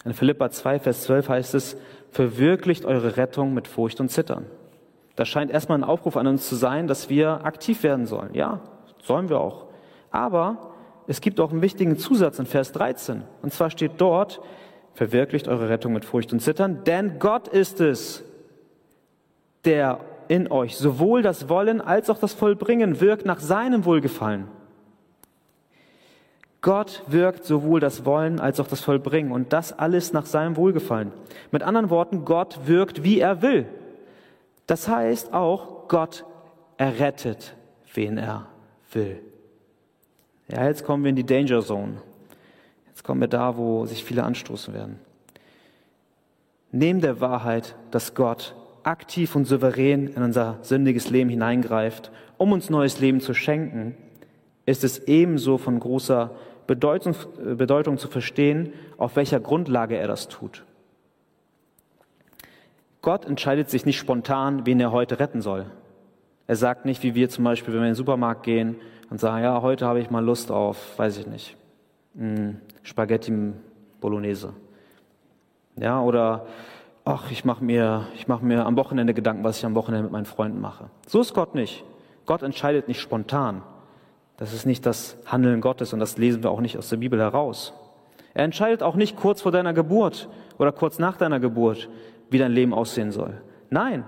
[SPEAKER 2] In Philippa 2, Vers 12 heißt es, verwirklicht eure Rettung mit Furcht und Zittern. Das scheint erstmal ein Aufruf an uns zu sein, dass wir aktiv werden sollen. Ja, sollen wir auch. Aber es gibt auch einen wichtigen Zusatz in Vers 13. Und zwar steht dort, verwirklicht eure Rettung mit Furcht und Zittern, denn Gott ist es, der in euch sowohl das Wollen als auch das Vollbringen wirkt nach seinem Wohlgefallen. Gott wirkt sowohl das Wollen als auch das Vollbringen und das alles nach seinem Wohlgefallen. Mit anderen Worten, Gott wirkt, wie er will. Das heißt auch, Gott errettet, wen er will. Ja, jetzt kommen wir in die Danger Zone. Jetzt kommen wir da, wo sich viele anstoßen werden. Neben der Wahrheit, dass Gott aktiv und souverän in unser sündiges Leben hineingreift, um uns neues Leben zu schenken, ist es ebenso von großer Bedeutung, Bedeutung zu verstehen, auf welcher Grundlage er das tut. Gott entscheidet sich nicht spontan, wen er heute retten soll. Er sagt nicht, wie wir zum Beispiel, wenn wir in den Supermarkt gehen und sagen, ja, heute habe ich mal Lust auf, weiß ich nicht, mh, Spaghetti Bolognese. Ja, oder ach, ich mache mir, mach mir am Wochenende Gedanken, was ich am Wochenende mit meinen Freunden mache. So ist Gott nicht. Gott entscheidet nicht spontan. Das ist nicht das Handeln Gottes und das lesen wir auch nicht aus der Bibel heraus. Er entscheidet auch nicht kurz vor deiner Geburt oder kurz nach deiner Geburt, wie dein Leben aussehen soll. Nein,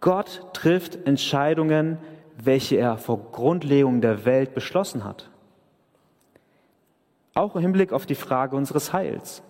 [SPEAKER 2] Gott trifft Entscheidungen, welche er vor Grundlegung der Welt beschlossen hat. Auch im Hinblick auf die Frage unseres Heils.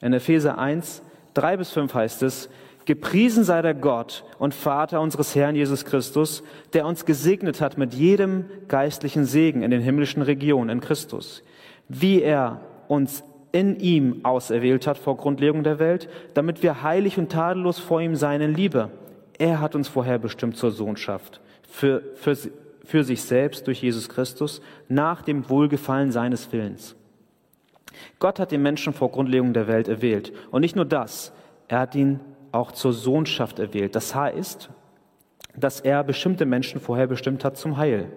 [SPEAKER 2] In Epheser 1, 3 bis 5 heißt es, Gepriesen sei der Gott und Vater unseres Herrn Jesus Christus, der uns gesegnet hat mit jedem geistlichen Segen in den himmlischen Regionen in Christus, wie er uns in ihm auserwählt hat vor Grundlegung der Welt, damit wir heilig und tadellos vor ihm sein in Liebe. Er hat uns vorherbestimmt zur Sohnschaft, für, für, für sich selbst durch Jesus Christus, nach dem Wohlgefallen seines Willens. Gott hat den Menschen vor Grundlegung der Welt erwählt. Und nicht nur das, er hat ihn auch zur Sohnschaft erwählt. Das heißt, dass er bestimmte Menschen vorherbestimmt hat zum Heil.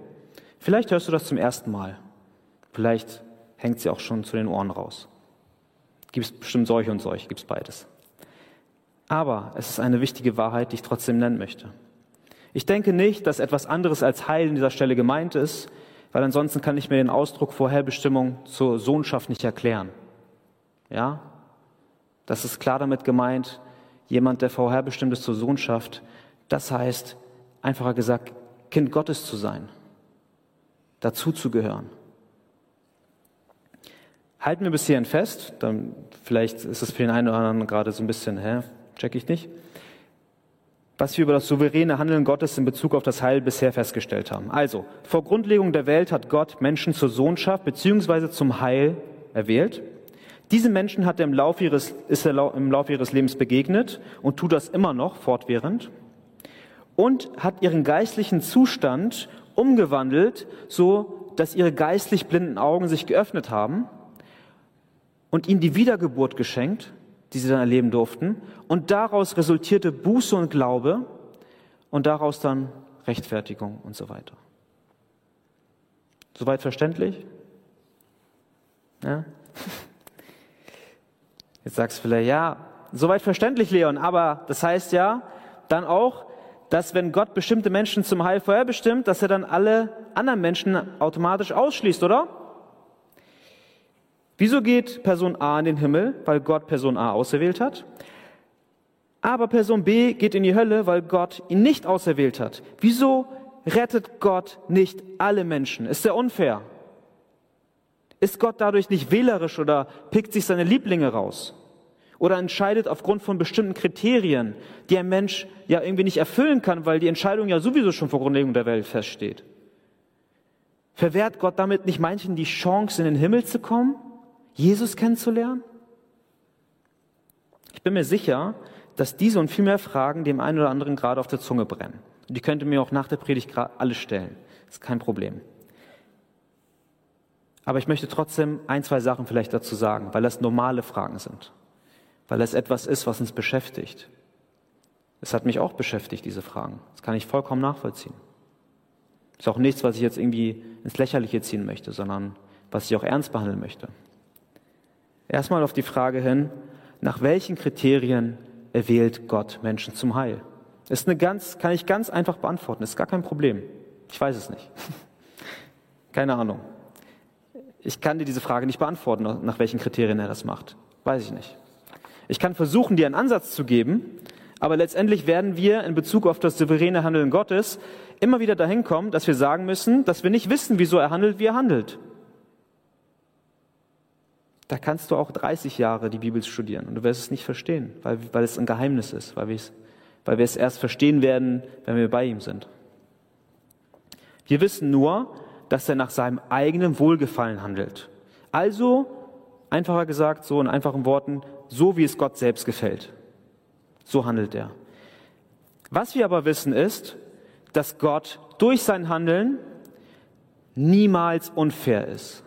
[SPEAKER 2] Vielleicht hörst du das zum ersten Mal. Vielleicht hängt sie auch schon zu den Ohren raus. Gibt es bestimmt solche und solche, gibt es beides. Aber es ist eine wichtige Wahrheit, die ich trotzdem nennen möchte. Ich denke nicht, dass etwas anderes als Heil in dieser Stelle gemeint ist, weil ansonsten kann ich mir den Ausdruck Vorherbestimmung zur Sohnschaft nicht erklären. Ja? Das ist klar damit gemeint, jemand, der vorherbestimmt ist zur Sohnschaft, das heißt, einfacher gesagt, Kind Gottes zu sein, dazu zu gehören. Halten wir bis hierhin fest, dann vielleicht ist es für den einen oder anderen gerade so ein bisschen, hä, check ich nicht, was wir über das souveräne Handeln Gottes in Bezug auf das Heil bisher festgestellt haben. Also, vor Grundlegung der Welt hat Gott Menschen zur Sohnschaft beziehungsweise zum Heil erwählt. Diese Menschen hat er im Laufe ihres, ist er im Laufe ihres Lebens begegnet und tut das immer noch fortwährend und hat ihren geistlichen Zustand umgewandelt, so dass ihre geistlich blinden Augen sich geöffnet haben und ihnen die Wiedergeburt geschenkt, die sie dann erleben durften. Und daraus resultierte Buße und Glaube und daraus dann Rechtfertigung und so weiter. Soweit verständlich? Ja? [laughs] Jetzt sagst du vielleicht, ja, soweit verständlich, Leon, aber das heißt ja dann auch, dass wenn Gott bestimmte Menschen zum Heil vorherbestimmt, dass er dann alle anderen Menschen automatisch ausschließt, oder? Wieso geht Person A in den Himmel? Weil Gott Person A auserwählt hat. Aber Person B geht in die Hölle, weil Gott ihn nicht auserwählt hat. Wieso rettet Gott nicht alle Menschen? Ist er unfair? Ist Gott dadurch nicht wählerisch oder pickt sich seine Lieblinge raus? Oder entscheidet aufgrund von bestimmten Kriterien, die ein Mensch ja irgendwie nicht erfüllen kann, weil die Entscheidung ja sowieso schon vor Grundlegung der Welt feststeht? Verwehrt Gott damit nicht manchen die Chance, in den Himmel zu kommen? Jesus kennenzulernen? Ich bin mir sicher, dass diese und viel mehr Fragen dem einen oder anderen gerade auf der Zunge brennen. Die könnte mir auch nach der Predigt alle stellen. Ist kein Problem. Aber ich möchte trotzdem ein, zwei Sachen vielleicht dazu sagen, weil das normale Fragen sind. Weil das etwas ist, was uns beschäftigt. Es hat mich auch beschäftigt, diese Fragen. Das kann ich vollkommen nachvollziehen. Ist auch nichts, was ich jetzt irgendwie ins Lächerliche ziehen möchte, sondern was ich auch ernst behandeln möchte. Erstmal auf die Frage hin, nach welchen Kriterien erwählt Gott Menschen zum Heil? Ist eine ganz, kann ich ganz einfach beantworten, ist gar kein Problem. Ich weiß es nicht. [laughs] Keine Ahnung. Ich kann dir diese Frage nicht beantworten, nach welchen Kriterien er das macht. Weiß ich nicht. Ich kann versuchen, dir einen Ansatz zu geben, aber letztendlich werden wir in Bezug auf das souveräne Handeln Gottes immer wieder dahin kommen, dass wir sagen müssen, dass wir nicht wissen, wieso er handelt, wie er handelt. Da kannst du auch 30 Jahre die Bibel studieren und du wirst es nicht verstehen, weil, weil es ein Geheimnis ist, weil, weil wir es erst verstehen werden, wenn wir bei ihm sind. Wir wissen nur, dass er nach seinem eigenen Wohlgefallen handelt. Also, einfacher gesagt, so in einfachen Worten, so wie es Gott selbst gefällt. So handelt er. Was wir aber wissen ist, dass Gott durch sein Handeln niemals unfair ist.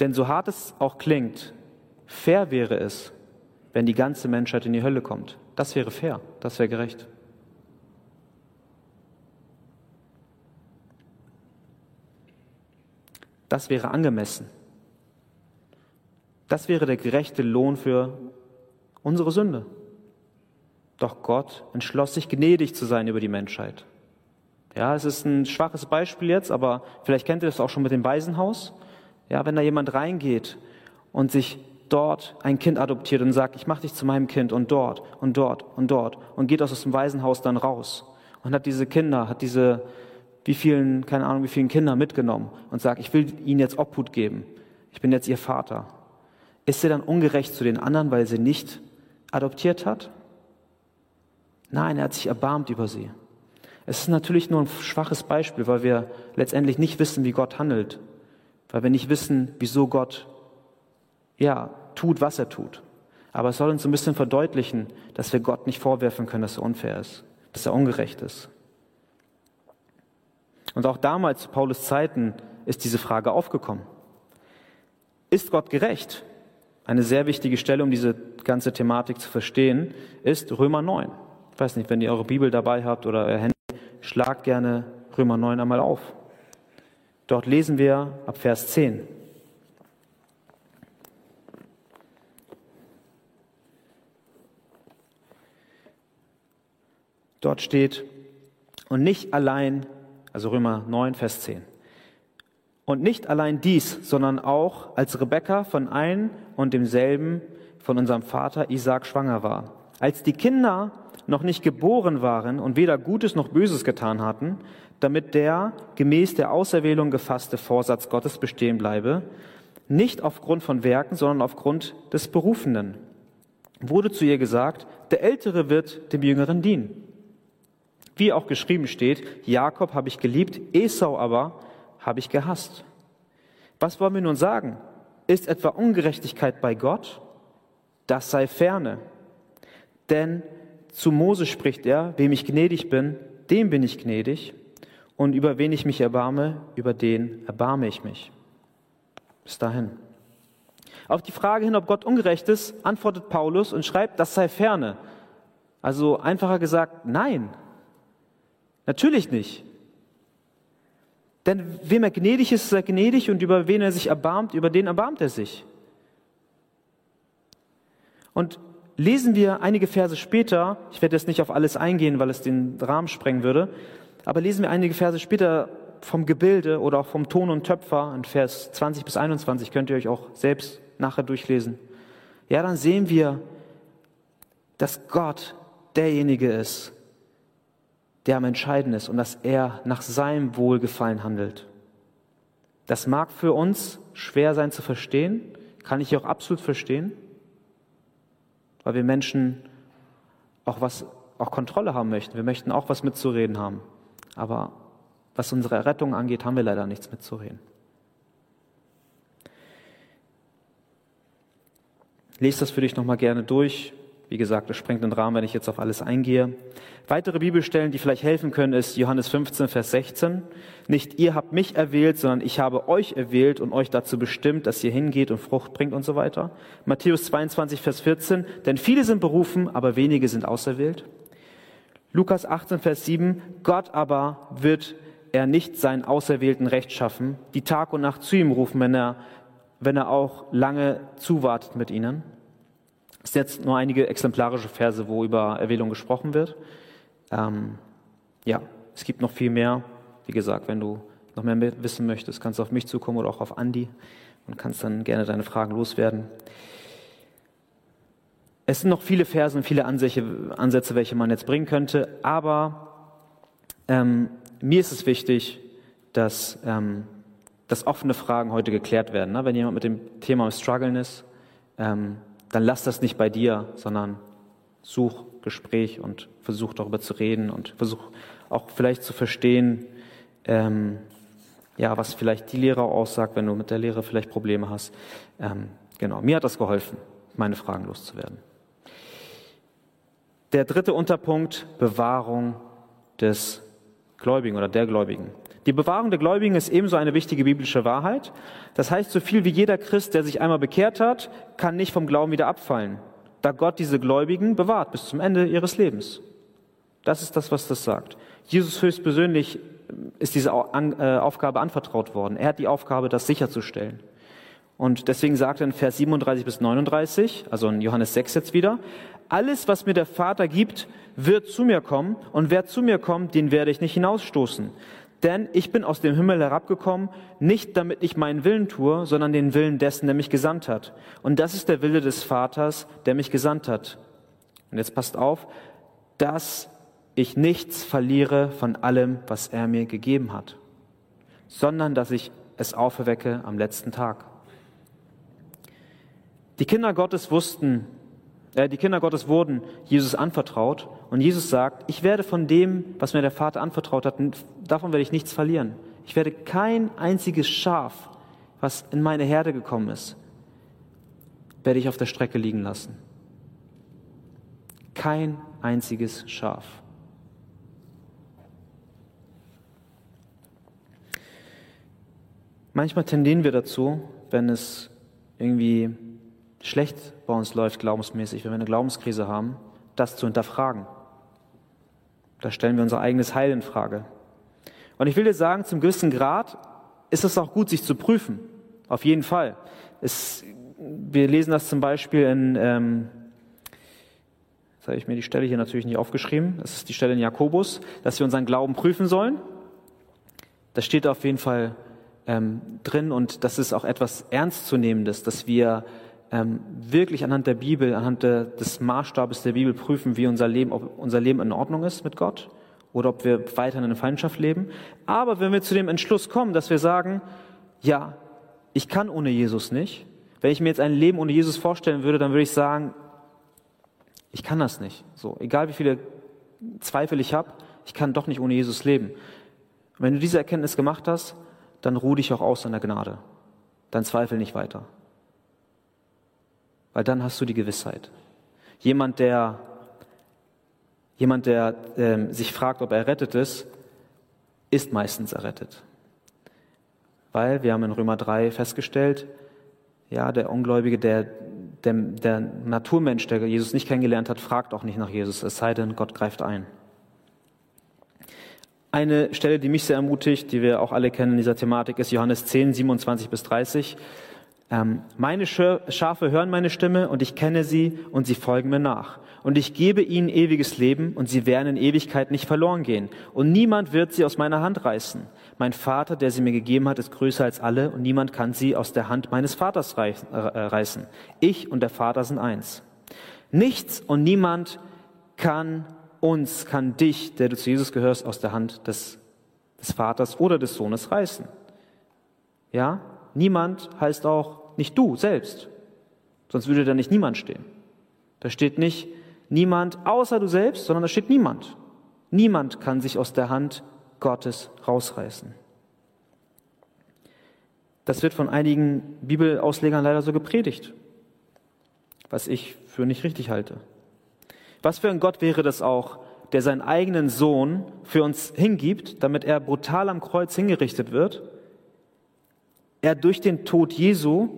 [SPEAKER 2] Denn so hart es auch klingt, fair wäre es, wenn die ganze Menschheit in die Hölle kommt. Das wäre fair, das wäre gerecht. Das wäre angemessen. Das wäre der gerechte Lohn für unsere Sünde. Doch Gott entschloss sich gnädig zu sein über die Menschheit. Ja, es ist ein schwaches Beispiel jetzt, aber vielleicht kennt ihr das auch schon mit dem Waisenhaus. Ja, wenn da jemand reingeht und sich dort ein Kind adoptiert und sagt, ich mache dich zu meinem Kind und dort und dort und dort und geht aus dem Waisenhaus dann raus und hat diese Kinder, hat diese, wie vielen, keine Ahnung, wie vielen Kinder mitgenommen und sagt, ich will ihnen jetzt Obhut geben. Ich bin jetzt ihr Vater. Ist sie dann ungerecht zu den anderen, weil sie nicht adoptiert hat? Nein, er hat sich erbarmt über sie. Es ist natürlich nur ein schwaches Beispiel, weil wir letztendlich nicht wissen, wie Gott handelt, weil wir nicht wissen, wieso Gott ja tut, was er tut. Aber es soll uns ein bisschen verdeutlichen, dass wir Gott nicht vorwerfen können, dass er unfair ist, dass er ungerecht ist. Und auch damals zu Paulus Zeiten ist diese Frage aufgekommen. Ist Gott gerecht? Eine sehr wichtige Stelle, um diese ganze Thematik zu verstehen, ist Römer 9. Ich weiß nicht, wenn ihr eure Bibel dabei habt oder euer Handy, schlagt gerne Römer 9 einmal auf. Dort lesen wir ab Vers 10. Dort steht, und nicht allein, also Römer 9, Vers 10. Und nicht allein dies, sondern auch, als Rebekka von einem und demselben von unserem Vater Isaac schwanger war. Als die Kinder noch nicht geboren waren und weder Gutes noch Böses getan hatten, damit der gemäß der Auserwählung gefasste Vorsatz Gottes bestehen bleibe, nicht aufgrund von Werken, sondern aufgrund des Berufenen, wurde zu ihr gesagt, der Ältere wird dem Jüngeren dienen. Wie auch geschrieben steht, Jakob habe ich geliebt, Esau aber habe ich gehasst. Was wollen wir nun sagen? Ist etwa Ungerechtigkeit bei Gott? Das sei ferne. Denn zu Mose spricht er, wem ich gnädig bin, dem bin ich gnädig, und über wen ich mich erbarme, über den erbarme ich mich. Bis dahin. Auf die Frage hin, ob Gott ungerecht ist, antwortet Paulus und schreibt, das sei ferne. Also einfacher gesagt, nein. Natürlich nicht. Denn wem er gnädig ist, ist er gnädig und über wen er sich erbarmt, über den erbarmt er sich. Und lesen wir einige Verse später, ich werde jetzt nicht auf alles eingehen, weil es den Rahmen sprengen würde, aber lesen wir einige Verse später vom Gebilde oder auch vom Ton und Töpfer, in Vers 20 bis 21, könnt ihr euch auch selbst nachher durchlesen. Ja, dann sehen wir, dass Gott derjenige ist, der am entscheiden ist und dass er nach seinem Wohlgefallen handelt. Das mag für uns schwer sein zu verstehen, kann ich auch absolut verstehen, weil wir Menschen auch was, auch Kontrolle haben möchten. Wir möchten auch was mitzureden haben. Aber was unsere Errettung angeht, haben wir leider nichts mitzureden. Lest das für dich nochmal gerne durch. Wie gesagt, das sprengt den Rahmen, wenn ich jetzt auf alles eingehe. Weitere Bibelstellen, die vielleicht helfen können, ist Johannes 15, Vers 16. Nicht ihr habt mich erwählt, sondern ich habe euch erwählt und euch dazu bestimmt, dass ihr hingeht und Frucht bringt und so weiter. Matthäus 22, Vers 14. Denn viele sind berufen, aber wenige sind auserwählt. Lukas 18, Vers 7. Gott aber wird er nicht seinen Auserwählten Recht schaffen, die Tag und Nacht zu ihm rufen, wenn er, wenn er auch lange zuwartet mit ihnen. Das sind jetzt nur einige exemplarische Verse, wo über Erwählung gesprochen wird. Ähm, ja, es gibt noch viel mehr. Wie gesagt, wenn du noch mehr wissen möchtest, kannst du auf mich zukommen oder auch auf Andi und kannst dann gerne deine Fragen loswerden. Es sind noch viele Verse und viele Ansätze, welche man jetzt bringen könnte, aber ähm, mir ist es wichtig, dass, ähm, dass offene Fragen heute geklärt werden. Ne? Wenn jemand mit dem Thema im ist, ähm, dann lass das nicht bei dir, sondern such Gespräch und versuch darüber zu reden und versuch auch vielleicht zu verstehen, ähm, ja, was vielleicht die Lehrer aussagt, wenn du mit der Lehre vielleicht Probleme hast. Ähm, genau, mir hat das geholfen, meine Fragen loszuwerden. Der dritte Unterpunkt, Bewahrung des Gläubigen oder der Gläubigen. Die Bewahrung der Gläubigen ist ebenso eine wichtige biblische Wahrheit. Das heißt, so viel wie jeder Christ, der sich einmal bekehrt hat, kann nicht vom Glauben wieder abfallen, da Gott diese Gläubigen bewahrt bis zum Ende ihres Lebens. Das ist das, was das sagt. Jesus höchstpersönlich ist diese äh, Aufgabe anvertraut worden. Er hat die Aufgabe, das sicherzustellen. Und deswegen sagt er in Vers 37 bis 39, also in Johannes 6 jetzt wieder, alles, was mir der Vater gibt, wird zu mir kommen, und wer zu mir kommt, den werde ich nicht hinausstoßen. Denn ich bin aus dem Himmel herabgekommen, nicht damit ich meinen Willen tue, sondern den Willen dessen, der mich gesandt hat. Und das ist der Wille des Vaters, der mich gesandt hat. Und jetzt passt auf, dass ich nichts verliere von allem, was er mir gegeben hat, sondern dass ich es auferwecke am letzten Tag. Die Kinder Gottes wussten, äh, die Kinder Gottes wurden Jesus anvertraut und Jesus sagt, ich werde von dem, was mir der Vater anvertraut hat, davon werde ich nichts verlieren. Ich werde kein einziges Schaf, was in meine Herde gekommen ist, werde ich auf der Strecke liegen lassen. Kein einziges Schaf. Manchmal tendieren wir dazu, wenn es irgendwie schlecht bei uns läuft, glaubensmäßig, wenn wir eine Glaubenskrise haben, das zu hinterfragen. Da stellen wir unser eigenes Heil in Frage. Und ich will dir sagen, zum gewissen Grad ist es auch gut, sich zu prüfen. Auf jeden Fall. Es, wir lesen das zum Beispiel in, ähm, jetzt habe ich mir die Stelle hier natürlich nicht aufgeschrieben, das ist die Stelle in Jakobus, dass wir unseren Glauben prüfen sollen. Das steht auf jeden Fall ähm, drin und das ist auch etwas Ernstzunehmendes, dass wir ähm, wirklich anhand der Bibel, anhand der, des Maßstabes der Bibel prüfen, wie unser Leben, ob unser Leben in Ordnung ist mit Gott oder ob wir weiterhin in der Feindschaft leben. Aber wenn wir zu dem Entschluss kommen, dass wir sagen, ja, ich kann ohne Jesus nicht, wenn ich mir jetzt ein Leben ohne Jesus vorstellen würde, dann würde ich sagen, ich kann das nicht. So, egal wie viele Zweifel ich habe, ich kann doch nicht ohne Jesus leben. wenn du diese Erkenntnis gemacht hast, dann ruh dich auch aus in der Gnade. Dann zweifel nicht weiter weil dann hast du die Gewissheit. Jemand, der, jemand, der äh, sich fragt, ob er errettet ist, ist meistens errettet. Weil wir haben in Römer 3 festgestellt, ja, der Ungläubige, der, der, der Naturmensch, der Jesus nicht kennengelernt hat, fragt auch nicht nach Jesus, es sei denn, Gott greift ein. Eine Stelle, die mich sehr ermutigt, die wir auch alle kennen in dieser Thematik, ist Johannes 10, 27 bis 30. Ähm, meine Schafe hören meine Stimme und ich kenne sie und sie folgen mir nach. Und ich gebe ihnen ewiges Leben und sie werden in Ewigkeit nicht verloren gehen. Und niemand wird sie aus meiner Hand reißen. Mein Vater, der sie mir gegeben hat, ist größer als alle und niemand kann sie aus der Hand meines Vaters äh, reißen. Ich und der Vater sind eins. Nichts und niemand kann uns, kann dich, der du zu Jesus gehörst, aus der Hand des, des Vaters oder des Sohnes reißen. Ja? Niemand heißt auch nicht du selbst. Sonst würde da nicht niemand stehen. Da steht nicht niemand außer du selbst, sondern da steht niemand. Niemand kann sich aus der Hand Gottes rausreißen. Das wird von einigen Bibelauslegern leider so gepredigt, was ich für nicht richtig halte. Was für ein Gott wäre das auch, der seinen eigenen Sohn für uns hingibt, damit er brutal am Kreuz hingerichtet wird? Er durch den Tod Jesu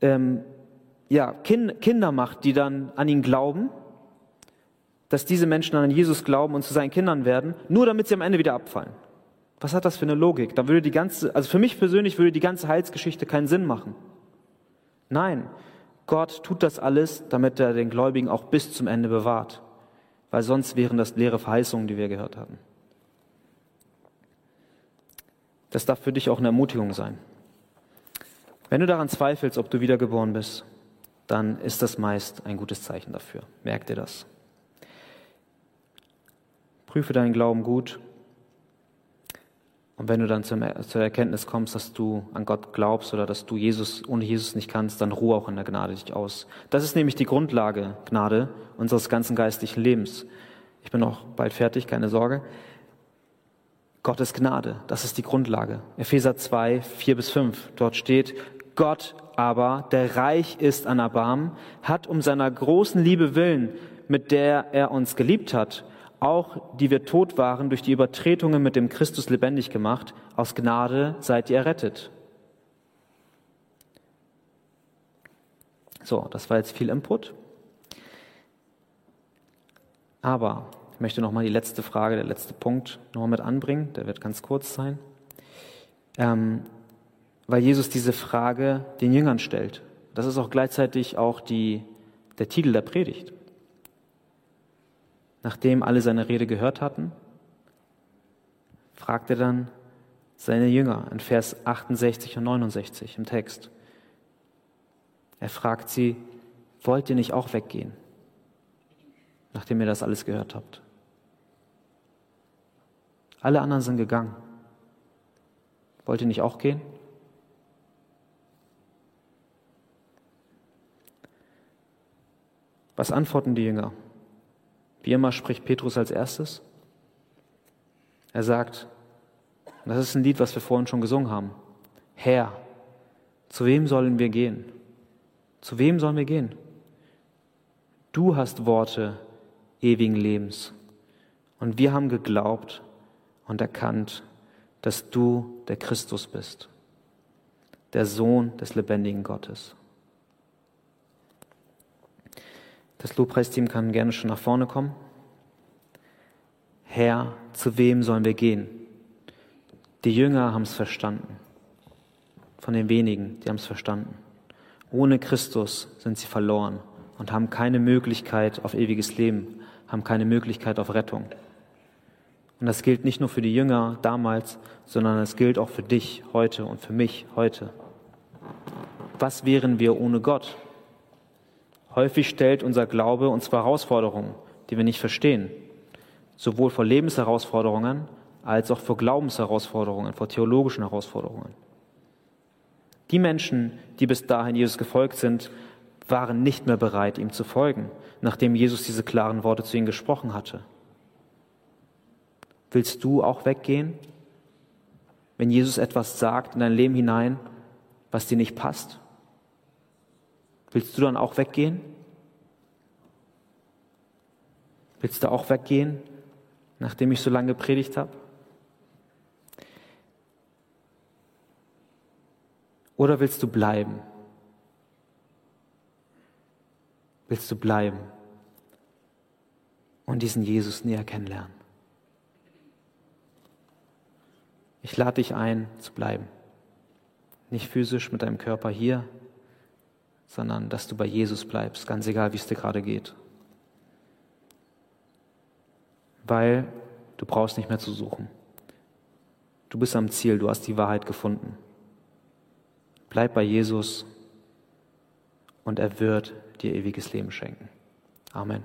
[SPEAKER 2] ähm, ja, kind, Kinder macht, die dann an ihn glauben, dass diese Menschen an Jesus glauben und zu seinen Kindern werden, nur damit sie am Ende wieder abfallen. Was hat das für eine Logik? Da würde die ganze, also für mich persönlich würde die ganze Heilsgeschichte keinen Sinn machen. Nein, Gott tut das alles, damit er den Gläubigen auch bis zum Ende bewahrt. Weil sonst wären das leere Verheißungen, die wir gehört haben. Das darf für dich auch eine Ermutigung sein. Wenn du daran zweifelst, ob du wiedergeboren bist, dann ist das meist ein gutes Zeichen dafür. Merk dir das. Prüfe deinen Glauben gut. Und wenn du dann zur Erkenntnis kommst, dass du an Gott glaubst oder dass du Jesus ohne Jesus nicht kannst, dann ruhe auch in der Gnade dich aus. Das ist nämlich die Grundlage, Gnade, unseres ganzen geistlichen Lebens. Ich bin auch bald fertig, keine Sorge. Gottes Gnade, das ist die Grundlage. Epheser 2, 4 bis 5. Dort steht, Gott aber, der reich ist an Erbarmen, hat um seiner großen Liebe willen, mit der er uns geliebt hat, auch die wir tot waren, durch die Übertretungen mit dem Christus lebendig gemacht. Aus Gnade seid ihr errettet. So, das war jetzt viel Input. Aber Ich möchte nochmal die letzte Frage, der letzte Punkt nochmal mit anbringen. Der wird ganz kurz sein. Ähm, weil Jesus diese Frage den Jüngern stellt. Das ist auch gleichzeitig auch die, der Titel der Predigt. Nachdem alle seine Rede gehört hatten, fragt er dann seine Jünger in Vers 68 und 69 im Text. Er fragt sie, wollt ihr nicht auch weggehen, nachdem ihr das alles gehört habt? Alle anderen sind gegangen. Wollt ihr nicht auch gehen? Was antworten die Jünger? Wie immer spricht Petrus als erstes. Er sagt, das ist ein Lied, was wir vorhin schon gesungen haben. Herr, zu wem sollen wir gehen? Zu wem sollen wir gehen? Du hast Worte ewigen Lebens. Und wir haben geglaubt und erkannt, dass du der Christus bist, der Sohn des lebendigen Gottes. Das Lobpreisteam kann gerne schon nach vorne kommen. Herr, zu wem sollen wir gehen? Die Jünger haben es verstanden. Von den wenigen, die haben es verstanden. Ohne Christus sind sie verloren und haben keine Möglichkeit auf ewiges Leben, haben keine Möglichkeit auf Rettung. Und das gilt nicht nur für die Jünger damals, sondern es gilt auch für dich heute und für mich heute. Was wären wir ohne Gott? Häufig stellt unser Glaube uns vor Herausforderungen, die wir nicht verstehen, sowohl vor Lebensherausforderungen als auch vor Glaubensherausforderungen, vor theologischen Herausforderungen. Die Menschen, die bis dahin Jesus gefolgt sind, waren nicht mehr bereit, ihm zu folgen, nachdem Jesus diese klaren Worte zu ihnen gesprochen hatte. Willst du auch weggehen, wenn Jesus etwas sagt in dein Leben hinein, was dir nicht passt? Willst du dann auch weggehen? Willst du auch weggehen, nachdem ich so lange gepredigt habe? Oder willst du bleiben? Willst du bleiben und diesen Jesus näher kennenlernen? Ich lade dich ein, zu bleiben. Nicht physisch mit deinem Körper hier, sondern dass du bei Jesus bleibst, ganz egal, wie es dir gerade geht. Weil du brauchst nicht mehr zu suchen. Du bist am Ziel, du hast die Wahrheit gefunden. Bleib bei Jesus und er wird dir ewiges Leben schenken. Amen.